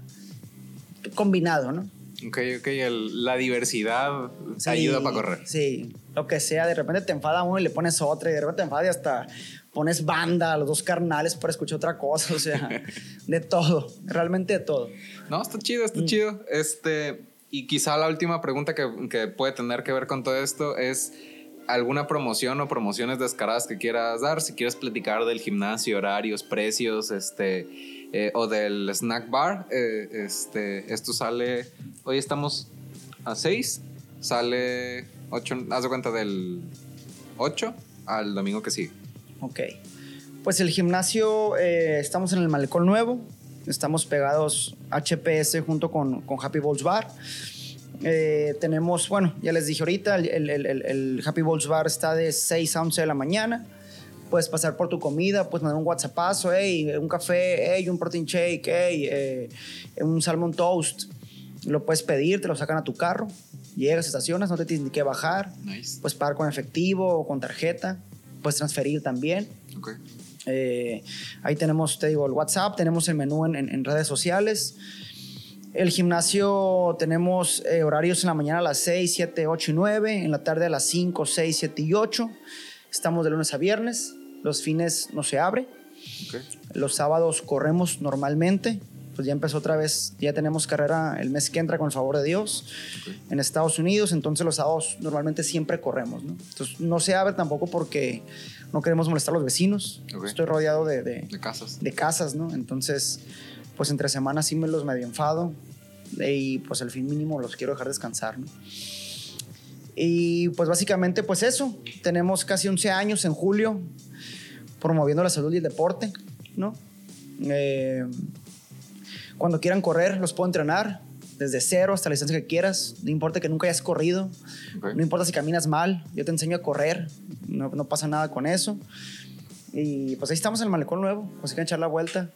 Speaker 2: combinado, ¿no?
Speaker 1: Ok, ok. el- la diversidad
Speaker 2: Sí,
Speaker 1: ayuda para correr.
Speaker 2: Sí, lo que sea. De repente te enfada uno y le pones otra, y de repente te enfada y hasta pones banda a los dos carnales para escuchar otra cosa. O sea, de todo, realmente de todo.
Speaker 1: No, está chido,
Speaker 2: Mm.
Speaker 1: está chido. Este, y quizá la última pregunta que, que puede tener que ver con todo esto es alguna promoción o promociones descaradas que quieras dar. Si quieres platicar del gimnasio, horarios, precios, este, eh, o del snack bar. eh, este, esto sale, hoy estamos a 6, sale 8, haz de cuenta del 8 al domingo que sigue.
Speaker 2: Ok. Pues el gimnasio, eh, estamos en el Malecón Nuevo. Estamos pegados HPS junto con, con Happy Balls Bar. Tenemos, bueno, ya les dije ahorita, el, el- el- el Happy Balls Bar está de 6 a 11 de la mañana. Puedes pasar por tu comida, puedes mandar un WhatsAppazo, hey, un café, hey, un protein shake, hey, eh, un salmon toast. Lo puedes pedir, te lo sacan a tu carro. Llegas, estacionas, no te tienes ni que bajar.
Speaker 1: Nice.
Speaker 2: Puedes pagar con efectivo o con tarjeta. Puedes transferir también.
Speaker 1: Ok.
Speaker 2: Eh, ahí tenemos, te digo, el WhatsApp, tenemos el menú en, en- en redes sociales. El gimnasio tenemos eh, horarios en la mañana a las 6, 7, 8 y 9, en la tarde a las 5, 6, 7 y 8. Estamos de lunes a viernes, los fines no se abre, los sábados corremos normalmente, pues ya empezó otra vez, ya tenemos carrera el mes que entra con el favor de Dios en Estados Unidos, entonces los sábados normalmente siempre corremos, ¿no? Entonces no se abre tampoco porque no queremos molestar a los vecinos,
Speaker 1: Ok.
Speaker 2: estoy rodeado de, de-
Speaker 1: De casas.
Speaker 2: de casas, ¿no? Entonces, pues entre semanas sí me los medio enfado y pues al fin mínimo los quiero dejar descansar, ¿no? Y pues básicamente pues eso, tenemos casi 11 años en julio promoviendo la salud y el deporte, ¿no? Eh, cuando quieran correr, los puedo entrenar desde cero hasta la distancia que quieras, no importa que nunca hayas corrido, no importa si caminas mal, yo te enseño a correr, no, no pasa nada con eso. Y pues ahí estamos en el malecón nuevo, pues hay que echar la vuelta.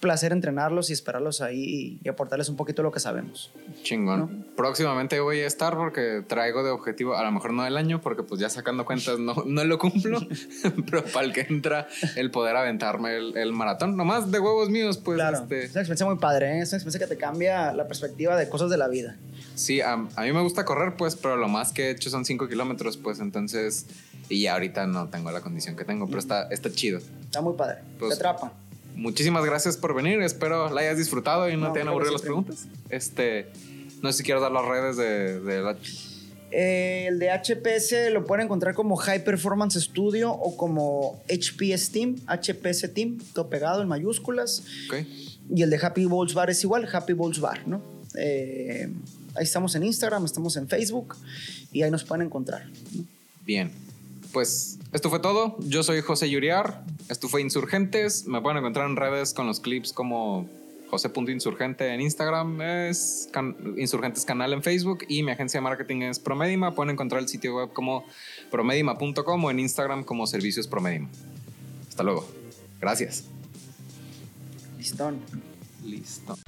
Speaker 2: Placer entrenarlos y esperarlos ahí y, aportarles un poquito lo que sabemos.
Speaker 1: Chingón. Próximamente voy a estar porque traigo de objetivo, a lo mejor no el año, porque pues ya sacando cuentas no, no lo cumplo, pero para el que entra el poder aventarme el, el maratón, nomás de huevos míos, pues
Speaker 2: claro,
Speaker 1: este,
Speaker 2: es una experiencia muy padre, ¿eh? es una experiencia que te cambia la perspectiva de cosas de la vida.
Speaker 1: sí, a, a mí me gusta correr, pues, pero lo más que he hecho son 5 kilómetros, pues entonces, y ya ahorita no tengo la condición que tengo, pero está, está chido.
Speaker 2: Está muy padre,
Speaker 1: Pues,
Speaker 2: te atrapa.
Speaker 1: Muchísimas gracias por venir. Espero la hayas disfrutado y no,
Speaker 2: No,
Speaker 1: te hayan aburrido las preguntas. Este, no sé si quieres dar las redes de, de la.
Speaker 2: Eh, el de HPS lo pueden encontrar como High Performance Studio o como HPS Team, HPS Team, todo pegado en mayúsculas.
Speaker 1: Ok.
Speaker 2: Y el de Happy Balls Bar es igual, Happy Balls Bar, ¿no? Eh, ahí estamos en Instagram, estamos en Facebook y ahí nos pueden encontrar. ¿no?
Speaker 1: Bien. Pues esto fue todo. Yo soy José Yuriar. Esto fue Insurgentes. Me pueden encontrar en redes con los clips como José.insurgente en Instagram, es can- Insurgentes Canal en Facebook y mi agencia de marketing es Promedima. Pueden encontrar el sitio web como promedima.com o en Instagram como Servicios Promedima. Hasta luego. Gracias.
Speaker 2: Listón.
Speaker 1: Listo.